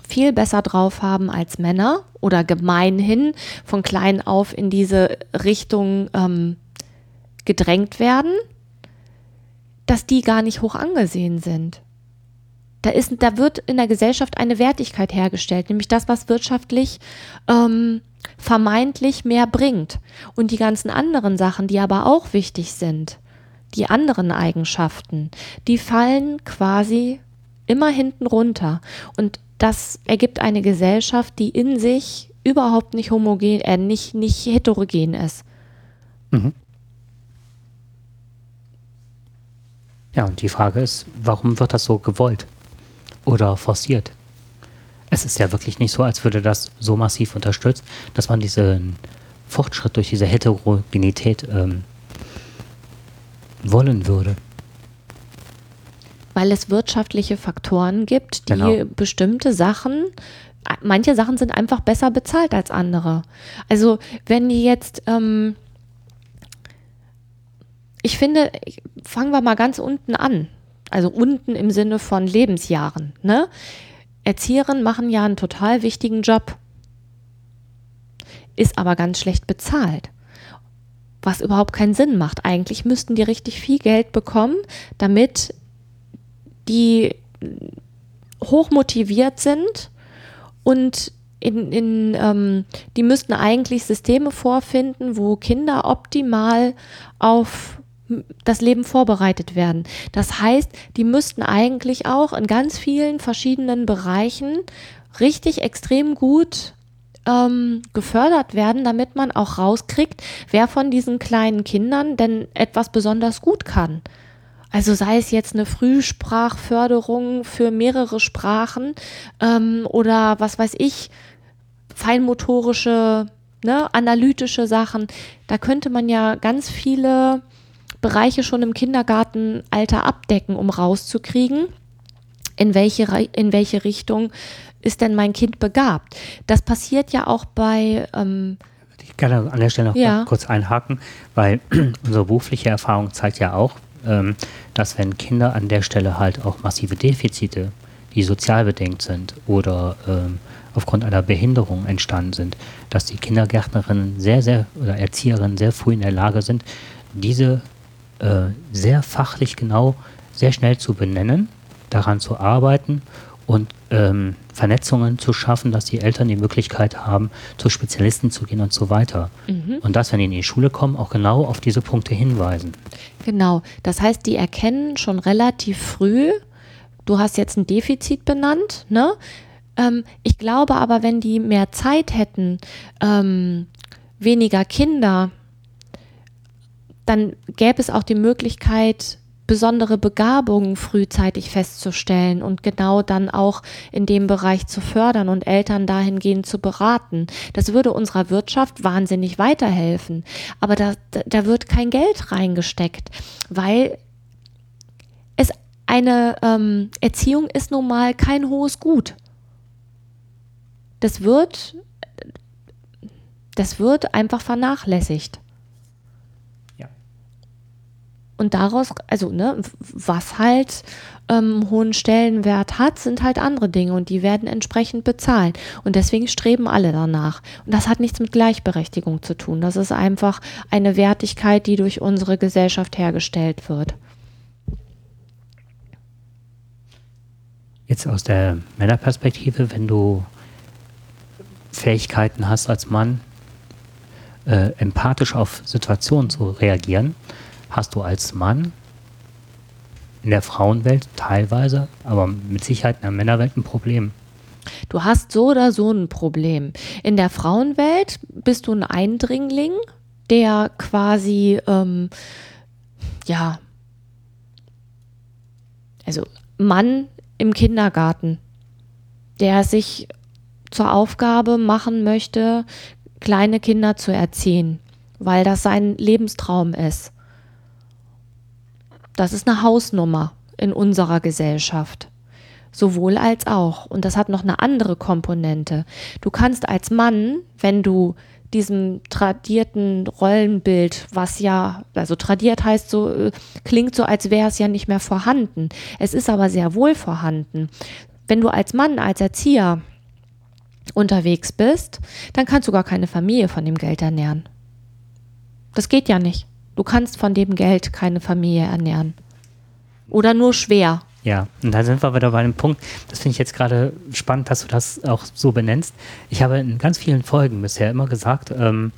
viel besser drauf haben als Männer oder gemeinhin von klein auf in diese Richtung ähm, gedrängt werden, dass die gar nicht hoch angesehen sind. Da, ist, da wird in der Gesellschaft eine Wertigkeit hergestellt, nämlich das, was wirtschaftlich ähm, vermeintlich mehr bringt. Und die ganzen anderen Sachen, die aber auch wichtig sind, die anderen Eigenschaften, die fallen quasi immer hinten runter. Und das ergibt eine Gesellschaft, die in sich überhaupt nicht homogen, äh, nicht, nicht heterogen ist. Ja, und die Frage ist, warum wird das so gewollt oder forciert? Es ist ja wirklich nicht so, als würde das so massiv unterstützt, dass man diesen Fortschritt durch diese Heterogenität ähm, wollen würde. Weil es wirtschaftliche Faktoren gibt, die Genau. bestimmte Sachen, manche Sachen sind einfach besser bezahlt als andere. Also wenn die jetzt, ähm, ich finde, fangen wir mal ganz unten an. Also unten im Sinne von Lebensjahren. Ne? Erzieherinnen machen ja einen total wichtigen Job, ist aber ganz schlecht bezahlt. Was überhaupt keinen Sinn macht. Eigentlich müssten die richtig viel Geld bekommen, damit die hoch motiviert sind und in, in, ähm, die müssten eigentlich Systeme vorfinden, wo Kinder optimal auf das Leben vorbereitet werden. Das heißt, die müssten eigentlich auch in ganz vielen verschiedenen Bereichen richtig extrem gut ähm, gefördert werden, damit man auch rauskriegt, wer von diesen kleinen Kindern denn etwas besonders gut kann. Also sei es jetzt eine Frühsprachförderung für mehrere Sprachen ähm, oder was weiß ich, feinmotorische, ne, analytische Sachen. Da könnte man ja ganz viele Bereiche schon im Kindergartenalter abdecken, um rauszukriegen, in welche, in welche Richtung ist denn mein Kind begabt. Das passiert ja auch bei ähm, Ich kann an der Stelle noch Ja. kurz einhaken, weil unsere berufliche Erfahrung zeigt ja auch, ähm, dass wenn Kinder an der Stelle halt auch massive Defizite, die sozial bedingt sind oder ähm, aufgrund einer Behinderung entstanden sind, dass die Kindergärtnerinnen sehr, sehr oder Erzieherinnen sehr früh in der Lage sind, diese äh, sehr fachlich genau, sehr schnell zu benennen, daran zu arbeiten und ähm, Vernetzungen zu schaffen, dass die Eltern die Möglichkeit haben, zu Spezialisten zu gehen und so weiter. Und dass, wenn die in die Schule kommen, auch genau auf diese Punkte hinweisen. Genau, das heißt, die erkennen schon relativ früh, du hast jetzt ein Defizit benannt, ne? Ähm, ich glaube aber, wenn die mehr Zeit hätten, ähm, weniger Kinder, dann gäbe es auch die Möglichkeit, besondere Begabungen frühzeitig festzustellen und genau dann auch in dem Bereich zu fördern und Eltern dahingehend zu beraten. Das würde unserer Wirtschaft wahnsinnig weiterhelfen. Aber da, da, wird kein Geld reingesteckt, weil es eine ähm, Erziehung ist nun mal kein hohes Gut. Das wird Das wird einfach vernachlässigt. Ja. Und daraus, also, ne, was halt ähm, hohen Stellenwert hat, sind halt andere Dinge und die werden entsprechend bezahlt. Und deswegen streben alle danach. Und das hat nichts mit Gleichberechtigung zu tun. Das ist einfach eine Wertigkeit, die durch unsere Gesellschaft hergestellt wird. Jetzt aus der Männerperspektive, wenn du Fähigkeiten hast als Mann, äh, empathisch auf Situationen zu reagieren, hast du als Mann in der Frauenwelt teilweise, aber mit Sicherheit in der Männerwelt ein Problem. Du hast so oder so ein Problem. In der Frauenwelt bist du ein Eindringling, der quasi, ähm, ja, also Mann im Kindergarten, der sich zur Aufgabe machen möchte, kleine Kinder zu erziehen, weil das sein Lebenstraum ist. Das ist eine Hausnummer in unserer Gesellschaft. Sowohl als auch. Und das hat noch eine andere Komponente. Du kannst als Mann, wenn du diesem tradierten Rollenbild, was ja, also tradiert heißt so, äh, klingt so, als wäre es ja nicht mehr vorhanden. Es ist aber sehr wohl vorhanden. Wenn du als Mann, als Erzieher unterwegs bist, dann kannst du gar keine Familie von dem Geld ernähren. Das geht ja nicht. Du kannst von dem Geld keine Familie ernähren. Oder nur schwer. Ja, und da sind wir wieder bei dem Punkt, das finde ich jetzt gerade spannend, dass du das auch so benennst. Ich habe in ganz vielen Folgen bisher immer gesagt, ähm,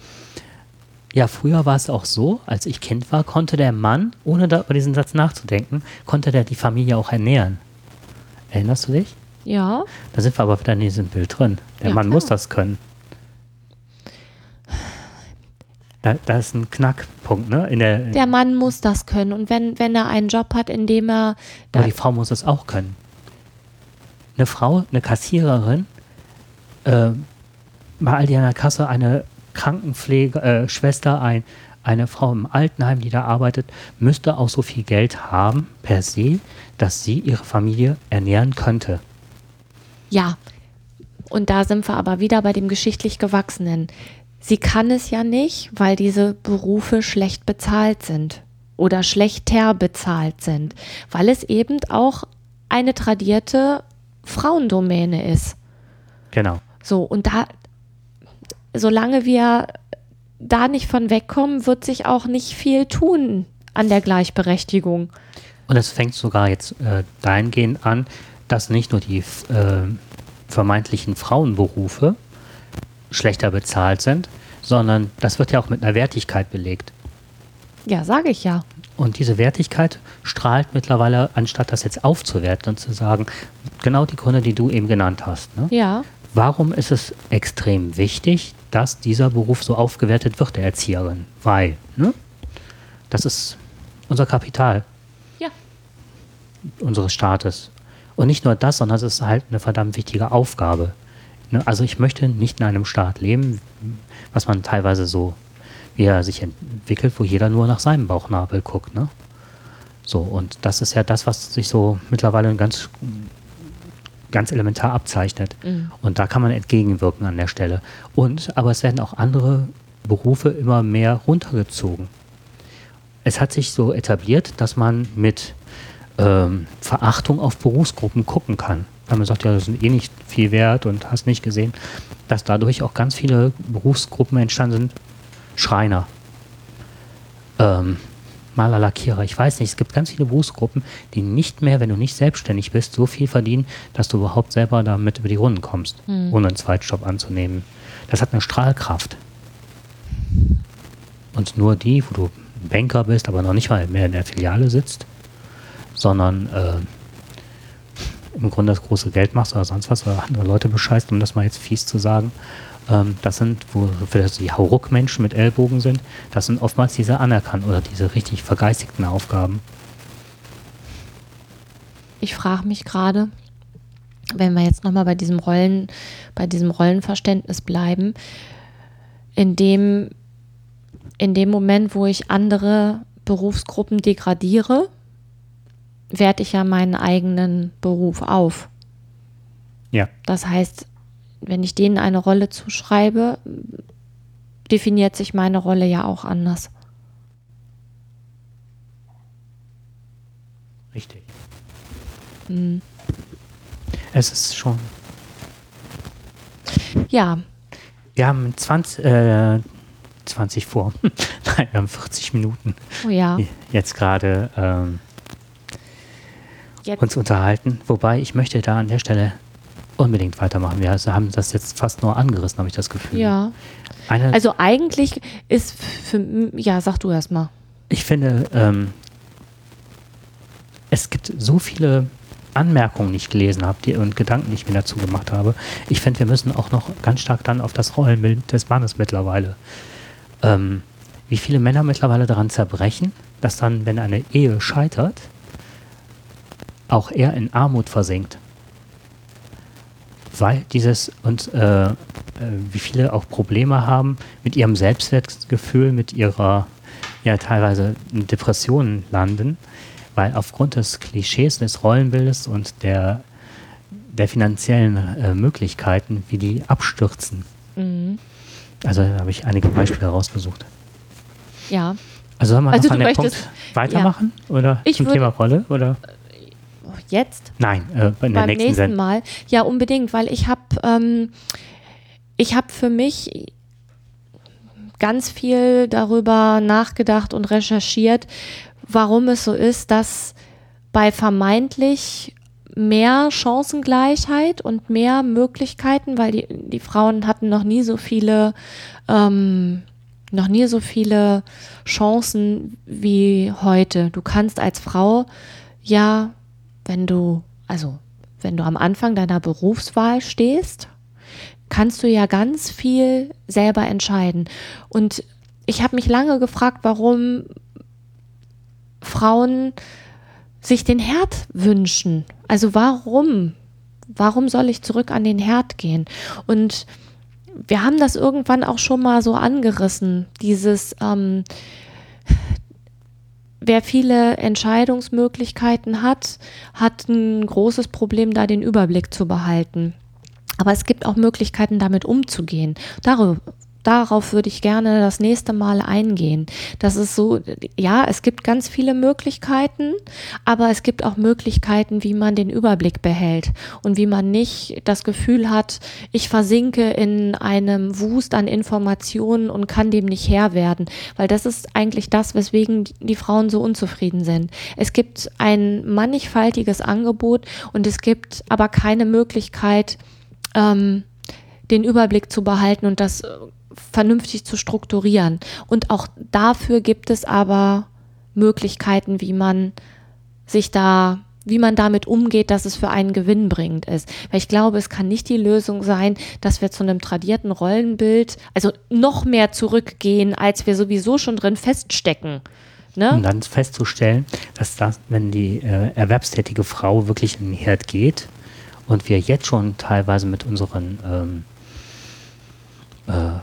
ja, früher war es auch so, als ich Kind war, konnte der Mann, ohne da über diesen Satz nachzudenken, konnte der die Familie auch ernähren. Erinnerst du dich? Ja. Da sind wir aber wieder in diesem Bild drin. Der Ja, Mann klar. muss das können. Da, da ist ein Knackpunkt, ne? In der, Der Mann muss das können. Und wenn, wenn er einen Job hat, in dem er. aber die Frau muss es auch können. Eine Frau, eine Kassiererin, äh, bei Aldi an der Kasse eine Krankenpflege, äh, Schwester, ein, eine Frau im Altenheim, die da arbeitet, müsste auch so viel Geld haben per se, dass sie ihre Familie ernähren könnte. Ja. Und da sind wir aber wieder bei dem geschichtlich Gewachsenen. Sie kann es ja nicht, weil diese Berufe schlecht bezahlt sind oder schlechter bezahlt sind, weil es eben auch eine tradierte Frauendomäne ist. Genau. So, und da, solange wir da nicht von wegkommen, wird sich auch nicht viel tun an der Gleichberechtigung. Und es fängt sogar jetzt äh, dahingehend an, dass nicht nur die äh, vermeintlichen Frauenberufe schlechter bezahlt sind, sondern das wird ja auch mit einer Wertigkeit belegt. Ja, sage ich ja. Und diese Wertigkeit strahlt mittlerweile, anstatt das jetzt aufzuwerten und zu sagen, genau die Gründe, die du eben genannt hast. Ne? Ja. Warum ist es extrem wichtig, dass dieser Beruf so aufgewertet wird, der Erzieherin? Weil, ne? Das ist unser Kapital Ja. unseres Staates. Und nicht nur das, sondern es ist halt eine verdammt wichtige Aufgabe. Ne? Also ich möchte nicht in einem Staat leben, was man teilweise so, wie er sich entwickelt, wo jeder nur nach seinem Bauchnabel guckt. Ne? So, und das ist ja das, was sich so mittlerweile ganz, ganz elementar abzeichnet. Und da kann man entgegenwirken an der Stelle. Und, aber es werden auch andere Berufe immer mehr runtergezogen. Es hat sich so etabliert, dass man mit ähm, Verachtung auf Berufsgruppen gucken kann. Weil man sagt, ja, das sind eh nicht viel wert und hast nicht gesehen, dass dadurch auch ganz viele Berufsgruppen entstanden sind. Schreiner, ähm, Maler, Lackierer, ich weiß nicht, es gibt ganz viele Berufsgruppen, die nicht mehr, wenn du nicht selbstständig bist, so viel verdienen, dass du überhaupt selber damit über die Runden kommst, ohne einen Zweitjob anzunehmen. Das hat eine Strahlkraft. Und nur die, wo du Banker bist, aber noch nicht mal mehr in der Filiale sitzt, sondern äh, im Grunde das große Geld machst oder sonst was oder andere Leute bescheißt, um das mal jetzt fies zu sagen. Ähm, das sind, wo das die Hauruck-Menschen mit Ellbogen sind, das sind oftmals diese anerkannten oder diese richtig vergeistigten Aufgaben. Ich frage mich gerade, wenn wir jetzt nochmal bei diesem Rollen, bei diesem Rollenverständnis bleiben, in dem, in dem Moment, wo ich andere Berufsgruppen degradiere, werte ich ja meinen eigenen Beruf auf. Ja. Das heißt, wenn ich denen eine Rolle zuschreibe, definiert sich meine Rolle ja auch anders. Richtig. Hm. Es ist schon. Ja. Wir haben 20, äh, 20 vor. Nein, wir haben 40 Minuten. Oh ja. Jetzt gerade ähm, uns unterhalten. Wobei ich möchte da an der Stelle unbedingt weitermachen. Wir haben das jetzt fast nur angerissen, habe ich das Gefühl. Ja. Eine also eigentlich ist für, ja, sag du erst mal. Ich finde, ähm, es gibt so viele Anmerkungen, die ich gelesen habe die, und Gedanken, die ich mir dazu gemacht habe. Ich finde, wir müssen auch noch ganz stark dann auf das Rollenbild des Mannes mittlerweile. Ähm, wie viele Männer mittlerweile daran zerbrechen, dass dann, wenn eine Ehe scheitert, auch er in Armut versinkt. Weil dieses und äh, äh, wie viele auch Probleme haben mit ihrem Selbstwertgefühl, mit ihrer ja teilweise in Depressionen landen, weil aufgrund des Klischees des Rollenbildes und der, der finanziellen äh, Möglichkeiten, wie die abstürzen. Mhm. Also da habe ich einige Beispiele rausgesucht. Ja. Also sollen wir also noch an dem Punkt weitermachen? Ja. Oder ich zum Thema Rolle? Oder? Jetzt? Nein, äh, beim nächsten, nächsten Mal. Ja, unbedingt, weil ich habe ähm, ich habe für mich ganz viel darüber nachgedacht und recherchiert, warum es so ist, dass bei vermeintlich mehr Chancengleichheit und mehr Möglichkeiten, weil die, die Frauen hatten noch nie so viele, ähm, noch nie so viele Chancen wie heute. Du kannst als Frau ja, wenn du, also wenn du am Anfang deiner Berufswahl stehst, kannst du ja ganz viel selber entscheiden. Und ich habe mich lange gefragt, warum Frauen sich den Herd wünschen. Also warum? Warum soll ich zurück an den Herd gehen? Und wir haben das irgendwann auch schon mal so angerissen, dieses, ähm, wer viele Entscheidungsmöglichkeiten hat, hat ein großes Problem, da den Überblick zu behalten. Aber es gibt auch Möglichkeiten, damit umzugehen. Darüber, darauf würde ich gerne das nächste Mal eingehen. Das ist so, ja, es gibt ganz viele Möglichkeiten, aber es gibt auch Möglichkeiten, wie man den Überblick behält und wie man nicht das Gefühl hat, ich versinke in einem Wust an Informationen und kann dem nicht Herr werden, weil das ist eigentlich das, weswegen die Frauen so unzufrieden sind. Es gibt ein mannigfaltiges Angebot und es gibt aber keine Möglichkeit, ähm, den Überblick zu behalten und das vernünftig zu strukturieren. Und auch dafür gibt es aber Möglichkeiten, wie man sich da, wie man damit umgeht, dass es für einen gewinnbringend ist. Weil ich glaube, es kann nicht die Lösung sein, dass wir zu einem tradierten Rollenbild, also noch mehr zurückgehen, als wir sowieso schon drin feststecken. Ne? Um dann festzustellen, dass das, wenn die äh, erwerbstätige Frau wirklich in den Herd geht und wir jetzt schon teilweise mit unseren ähm, äh,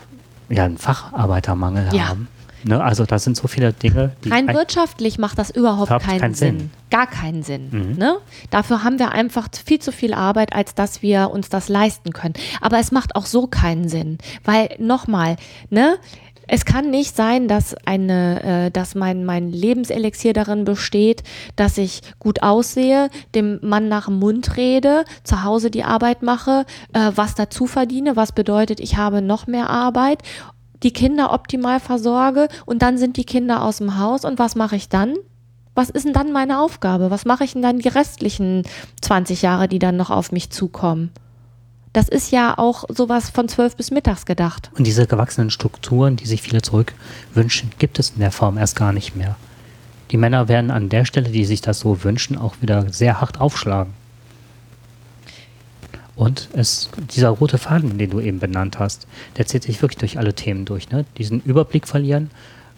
ja, einen Facharbeitermangel ja. haben. Ne? Also da sind so viele Dinge. Die Rein wirtschaftlich macht das überhaupt keinen, keinen Sinn. Sinn. Gar keinen Sinn. Mhm. Ne? Dafür haben wir einfach viel zu viel Arbeit, als dass wir uns das leisten können. Aber es macht auch so keinen Sinn. Weil nochmal, ne? Es kann nicht sein, dass eine, äh, dass mein, mein Lebenselixier darin besteht, dass ich gut aussehe, dem Mann nach dem Mund rede, zu Hause die Arbeit mache, äh, was dazu verdiene, was bedeutet, ich habe noch mehr Arbeit, die Kinder optimal versorge und dann sind die Kinder aus dem Haus und was mache ich dann? Was ist denn dann meine Aufgabe? Was mache ich denn dann die restlichen 20 Jahre, die dann noch auf mich zukommen? Das ist ja auch sowas von zwölf bis mittags gedacht. Und diese gewachsenen Strukturen, die sich viele zurückwünschen, gibt es in der Form erst gar nicht mehr. Die Männer werden an der Stelle, die sich das so wünschen, auch wieder sehr hart aufschlagen. Und es, dieser rote Faden, den du eben benannt hast, der zieht sich wirklich durch alle Themen durch. Ne? Diesen Überblick verlieren,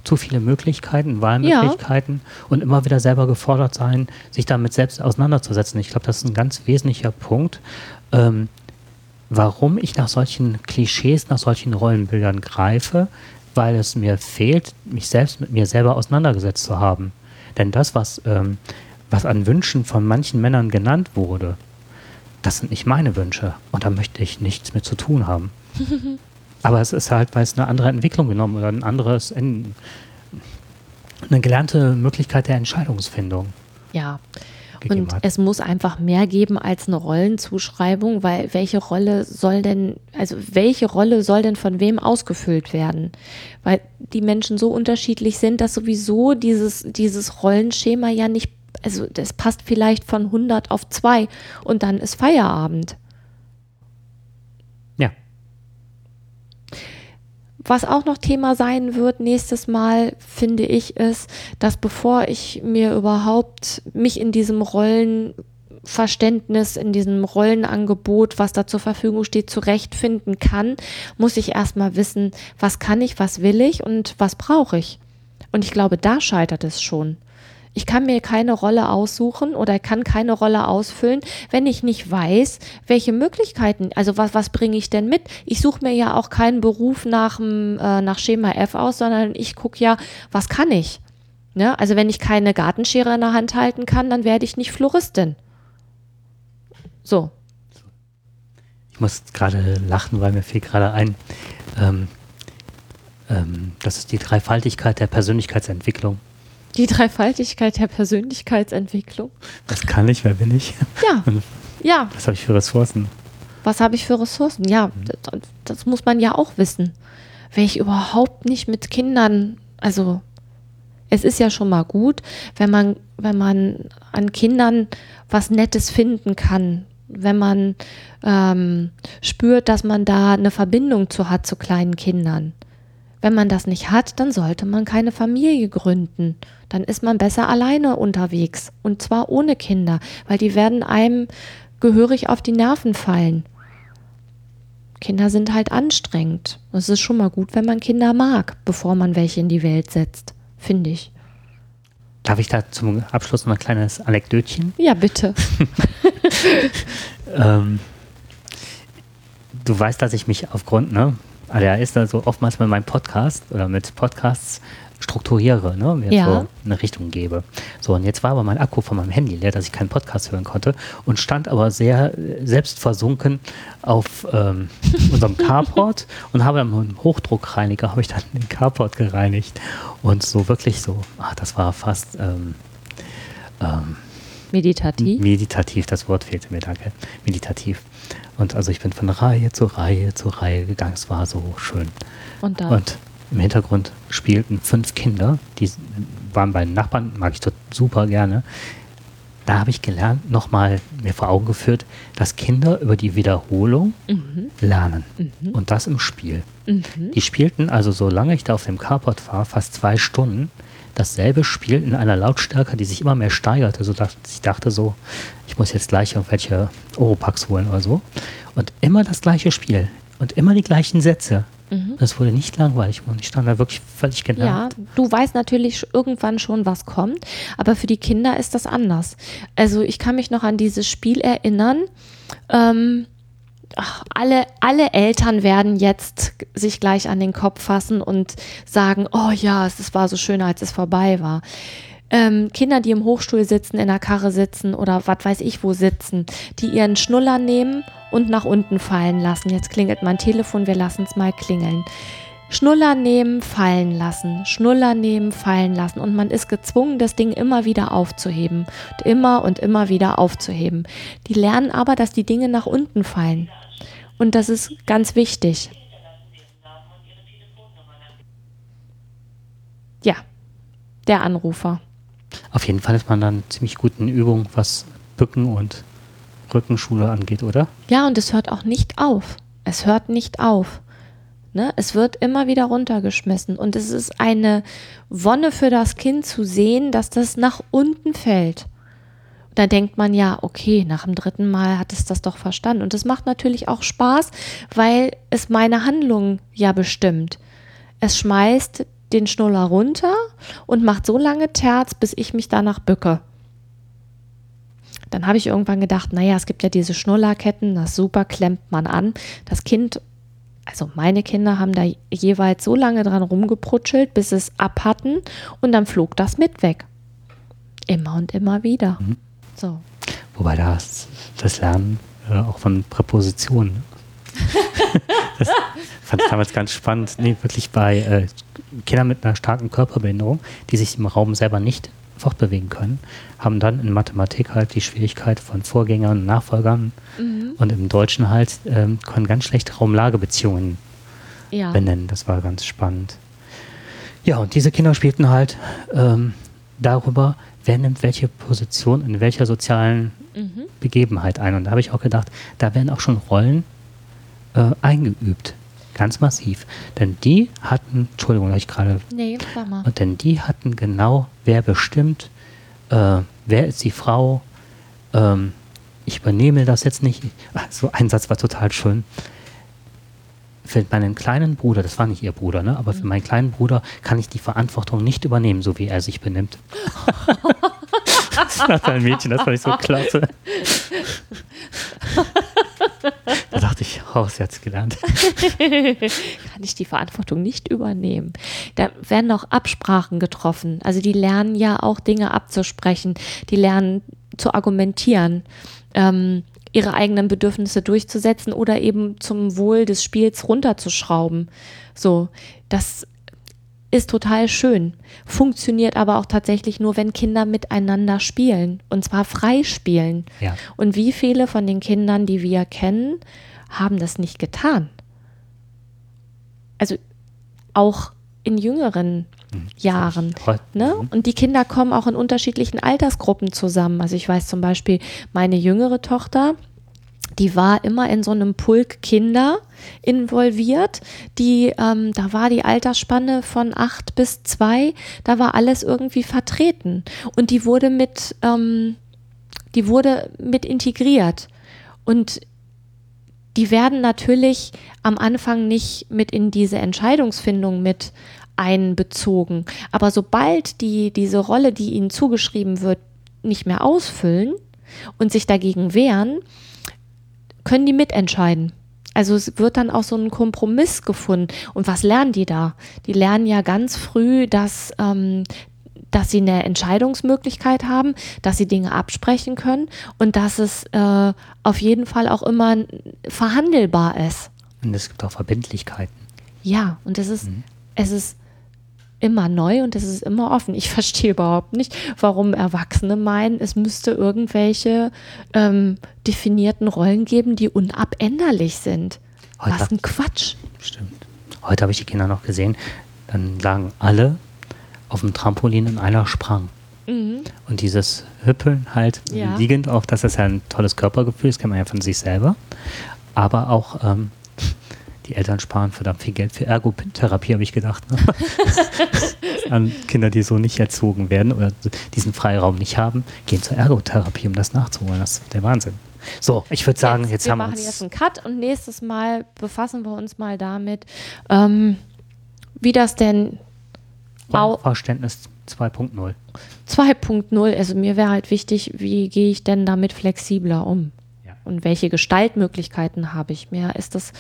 zu viele Möglichkeiten, Wahlmöglichkeiten ja. und immer wieder selber gefordert sein, sich damit selbst auseinanderzusetzen. Ich glaube, das ist ein ganz wesentlicher Punkt. Ähm, warum ich nach solchen Klischees, nach solchen Rollenbildern greife, weil es mir fehlt, mich selbst mit mir selber auseinandergesetzt zu haben. Denn das, was, ähm, was an Wünschen von manchen Männern genannt wurde, das sind nicht meine Wünsche. Und da möchte ich nichts mit zu tun haben. Aber es ist halt, weil es eine andere Entwicklung genommen oder ein anderes, eine gelernte Möglichkeit der Entscheidungsfindung. Ja. Und hat. es muss einfach mehr geben als eine Rollenzuschreibung, weil welche Rolle soll denn, also welche Rolle soll denn von wem ausgefüllt werden? Weil die Menschen so unterschiedlich sind, dass sowieso dieses, dieses Rollenschema ja nicht, also das passt vielleicht von 100 auf 2 und dann ist Feierabend. Was auch noch Thema sein wird nächstes Mal, finde ich, ist, dass bevor ich mir überhaupt mich in diesem Rollenverständnis, in diesem Rollenangebot, was da zur Verfügung steht, zurechtfinden kann, muss ich erstmal wissen, was kann ich, was will ich und was brauche ich. Und ich glaube, da scheitert es schon. Ich kann mir keine Rolle aussuchen oder kann keine Rolle ausfüllen, wenn ich nicht weiß, welche Möglichkeiten, also was, was bringe ich denn mit? Ich suche mir ja auch keinen Beruf nach, äh, nach Schema F aus, sondern ich gucke ja, was kann ich? Ne? Also wenn ich keine Gartenschere in der Hand halten kann, dann werde ich nicht Floristin. So. Ich muss gerade lachen, weil mir fehlt gerade ein, ähm, ähm, das ist die Dreifaltigkeit der Persönlichkeitsentwicklung. Die Dreifaltigkeit der Persönlichkeitsentwicklung. Was kann ich, wer bin ich? Ja. ja. Was habe ich für Ressourcen? Was habe ich für Ressourcen? Ja, das, das muss man ja auch wissen. Wenn ich überhaupt nicht mit Kindern, also es ist ja schon mal gut, wenn man, wenn man an Kindern was Nettes finden kann, wenn man ähm, spürt, dass man da eine Verbindung zu hat zu kleinen Kindern. Wenn man das nicht hat, dann sollte man keine Familie gründen. Dann ist man besser alleine unterwegs und zwar ohne Kinder, weil die werden einem gehörig auf die Nerven fallen. Kinder sind halt anstrengend. Es ist schon mal gut, wenn man Kinder mag, bevor man welche in die Welt setzt, finde ich. Darf ich da zum Abschluss noch ein kleines Anekdötchen? Ja, bitte. ähm, du weißt, dass ich mich aufgrund, ne, ADHS also oftmals mit meinem Podcast oder mit Podcasts strukturiere, ne, mir ja. so eine Richtung gebe. So, und jetzt war aber mein Akku von meinem Handy leer, dass ich keinen Podcast hören konnte und stand aber sehr äh, selbstversunken auf ähm, unserem Carport und habe dann mit einem Hochdruckreiniger habe ich dann den Carport gereinigt und so wirklich so, ach, das war fast ähm, ähm, meditativ. Meditativ, das Wort fehlte mir, danke. Meditativ. Und also ich bin von Reihe zu Reihe zu Reihe gegangen. Es war so schön. Und, dann? und im Hintergrund spielten fünf Kinder, die waren bei den Nachbarn, mag ich super gerne. Da habe ich gelernt, nochmal mir vor Augen geführt, dass Kinder über die Wiederholung mhm. lernen. Mhm. Und das im Spiel. Mhm. Die spielten also, solange ich da auf dem Carport war, fast zwei Stunden dasselbe Spiel in einer Lautstärke, die sich immer mehr steigerte, sodass ich dachte so, ich muss jetzt gleich irgendwelche Oropax holen oder so. Und immer das gleiche Spiel und immer die gleichen Sätze. Mhm. Das wurde nicht langweilig und ich stand da wirklich völlig genervt. Ja, du weißt natürlich irgendwann schon, was kommt, aber für die Kinder ist das anders. Also ich kann mich noch an dieses Spiel erinnern. Ähm, ach, alle, alle Eltern werden jetzt sich gleich an den Kopf fassen und sagen, oh ja, es war so schön, als es vorbei war. Ähm, Kinder, die im Hochstuhl sitzen, in der Karre sitzen oder was weiß ich wo sitzen, die ihren Schnuller nehmen und nach unten fallen lassen. Jetzt klingelt mein Telefon, wir lassen es mal klingeln. Schnuller nehmen, fallen lassen, Schnuller nehmen, fallen lassen. Und man ist gezwungen, das Ding immer wieder aufzuheben. Und immer und immer wieder aufzuheben. Die lernen aber, dass die Dinge nach unten fallen. Und das ist ganz wichtig. Ja, der Anrufer. Auf jeden Fall ist man dann ziemlich gut in Übung, was Bücken und Rückenschule angeht, oder? Ja, und es hört auch nicht auf. Es hört nicht auf. Ne? Es wird immer wieder runtergeschmissen. Und es ist eine Wonne für das Kind zu sehen, dass das nach unten fällt da denkt man ja, okay, nach dem dritten Mal hat es das doch verstanden. Und es macht natürlich auch Spaß, weil es meine Handlung ja bestimmt. Es schmeißt den Schnuller runter und macht so lange Terz, bis ich mich danach bücke. Dann habe ich irgendwann gedacht, naja, es gibt ja diese Schnullerketten, das super klemmt man an. Das Kind, also meine Kinder haben da jeweils so lange dran rumgeprutschelt, bis es ab hatten und dann flog das mit weg. Immer und immer wieder. Mhm. So. Wobei das, das Lernen äh, auch von Präpositionen. Das fand ich damals ganz spannend. Nee, wirklich bei äh, Kindern mit einer starken Körperbehinderung, die sich im Raum selber nicht fortbewegen können, haben dann in Mathematik halt die Schwierigkeit von Vorgängern und Nachfolgern Mhm. und im Deutschen halt ähm, können ganz schlecht Raum-Lage-Beziehungen Ja. benennen. Das war ganz spannend. Ja, und diese Kinder spielten halt ähm, darüber, wer nimmt welche Position in welcher sozialen Mhm. Begebenheit ein. Und da habe ich auch gedacht, da werden auch schon Rollen äh, eingeübt. Ganz massiv. Denn die hatten, Entschuldigung, habe ich gerade, Nee, sag mal. denn die hatten genau, wer bestimmt, äh, wer ist die Frau, ähm, ich übernehme das jetzt nicht. So ein Satz war total schön. Für meinen kleinen Bruder, das war nicht ihr Bruder, ne? aber für meinen kleinen Bruder kann ich die Verantwortung nicht übernehmen, so wie er sich benimmt. das war ein Mädchen, das fand ich so klasse. da dachte ich, oh, sie hat es gelernt. kann ich die Verantwortung nicht übernehmen. Da werden auch Absprachen getroffen. Also die lernen ja auch Dinge abzusprechen. Die lernen zu argumentieren, ähm, ihre eigenen Bedürfnisse durchzusetzen oder eben zum Wohl des Spiels runterzuschrauben. So, das ist total schön. Funktioniert aber auch tatsächlich nur, wenn Kinder miteinander spielen. Und zwar frei spielen. Ja. Und wie viele von den Kindern, die wir kennen, haben das nicht getan? Also auch in jüngeren Jahren. Heu- Ne? Und die Kinder kommen auch in unterschiedlichen Altersgruppen zusammen. Also ich weiß zum Beispiel, meine jüngere Tochter, die war immer in so einem Pulk Kinder involviert. Die, ähm, da war die Altersspanne von acht bis zwei, da war alles irgendwie vertreten. Und die wurde mit, ähm, die wurde mit integriert. Und die werden natürlich am Anfang nicht mit in diese Entscheidungsfindung mit einbezogen. Aber sobald die diese Rolle, die ihnen zugeschrieben wird, nicht mehr ausfüllen und sich dagegen wehren, können die mitentscheiden. Also es wird dann auch so ein Kompromiss gefunden. Und was lernen die da? Die lernen ja ganz früh, dass, ähm, dass sie eine Entscheidungsmöglichkeit haben, dass sie Dinge absprechen können und dass es äh, auf jeden Fall auch immer verhandelbar ist. Und es gibt auch Verbindlichkeiten. Ja, und es ist, es ist immer neu und es ist immer offen. Ich verstehe überhaupt nicht, warum Erwachsene meinen, es müsste irgendwelche ähm, definierten Rollen geben, die unabänderlich sind. Heute Was ein Quatsch. Stimmt. Heute habe ich die Kinder noch gesehen. Dann lagen alle auf dem Trampolin und einer sprang. Und dieses Hüppeln halt Ja. liegend auf, das ist ja ein tolles Körpergefühl, das kennt man ja von sich selber. Aber auch ähm, die Eltern sparen verdammt viel Geld für Ergotherapie, habe ich gedacht. Ne? An Kinder, die so nicht erzogen werden oder diesen Freiraum nicht haben, gehen zur Ergotherapie, um das nachzuholen. Das ist der Wahnsinn. So, ich würde sagen, jetzt, wir haben wir machen uns. jetzt einen Cut und nächstes Mal befassen wir uns mal damit, ähm, wie das denn Verständnis 2.0. 2.0, also mir wäre halt wichtig, wie gehe ich denn damit flexibler um? Und welche Gestaltmöglichkeiten habe ich mehr? Ist das,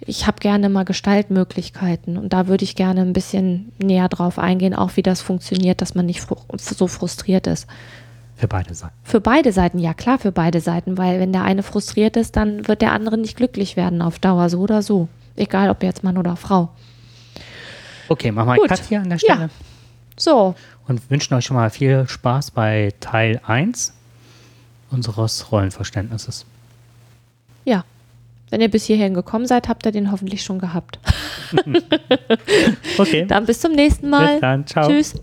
ich habe gerne mal Gestaltmöglichkeiten und da würde ich gerne ein bisschen näher drauf eingehen, auch wie das funktioniert, dass man nicht so frustriert ist. Für beide Seiten. Für beide Seiten, ja klar, für beide Seiten, weil wenn der eine frustriert ist, dann wird der andere nicht glücklich werden auf Dauer, so oder so. Egal ob jetzt Mann oder Frau. Okay, machen wir einen. Cut hier an der Stelle. Ja. So, Und wünschen euch schon mal viel Spaß bei Teil 1 unseres Rollenverständnisses. Ja. Wenn ihr bis hierhin gekommen seid, habt ihr den hoffentlich schon gehabt. Okay, Dann bis zum nächsten Mal. bis dann. Ciao. Tschüss.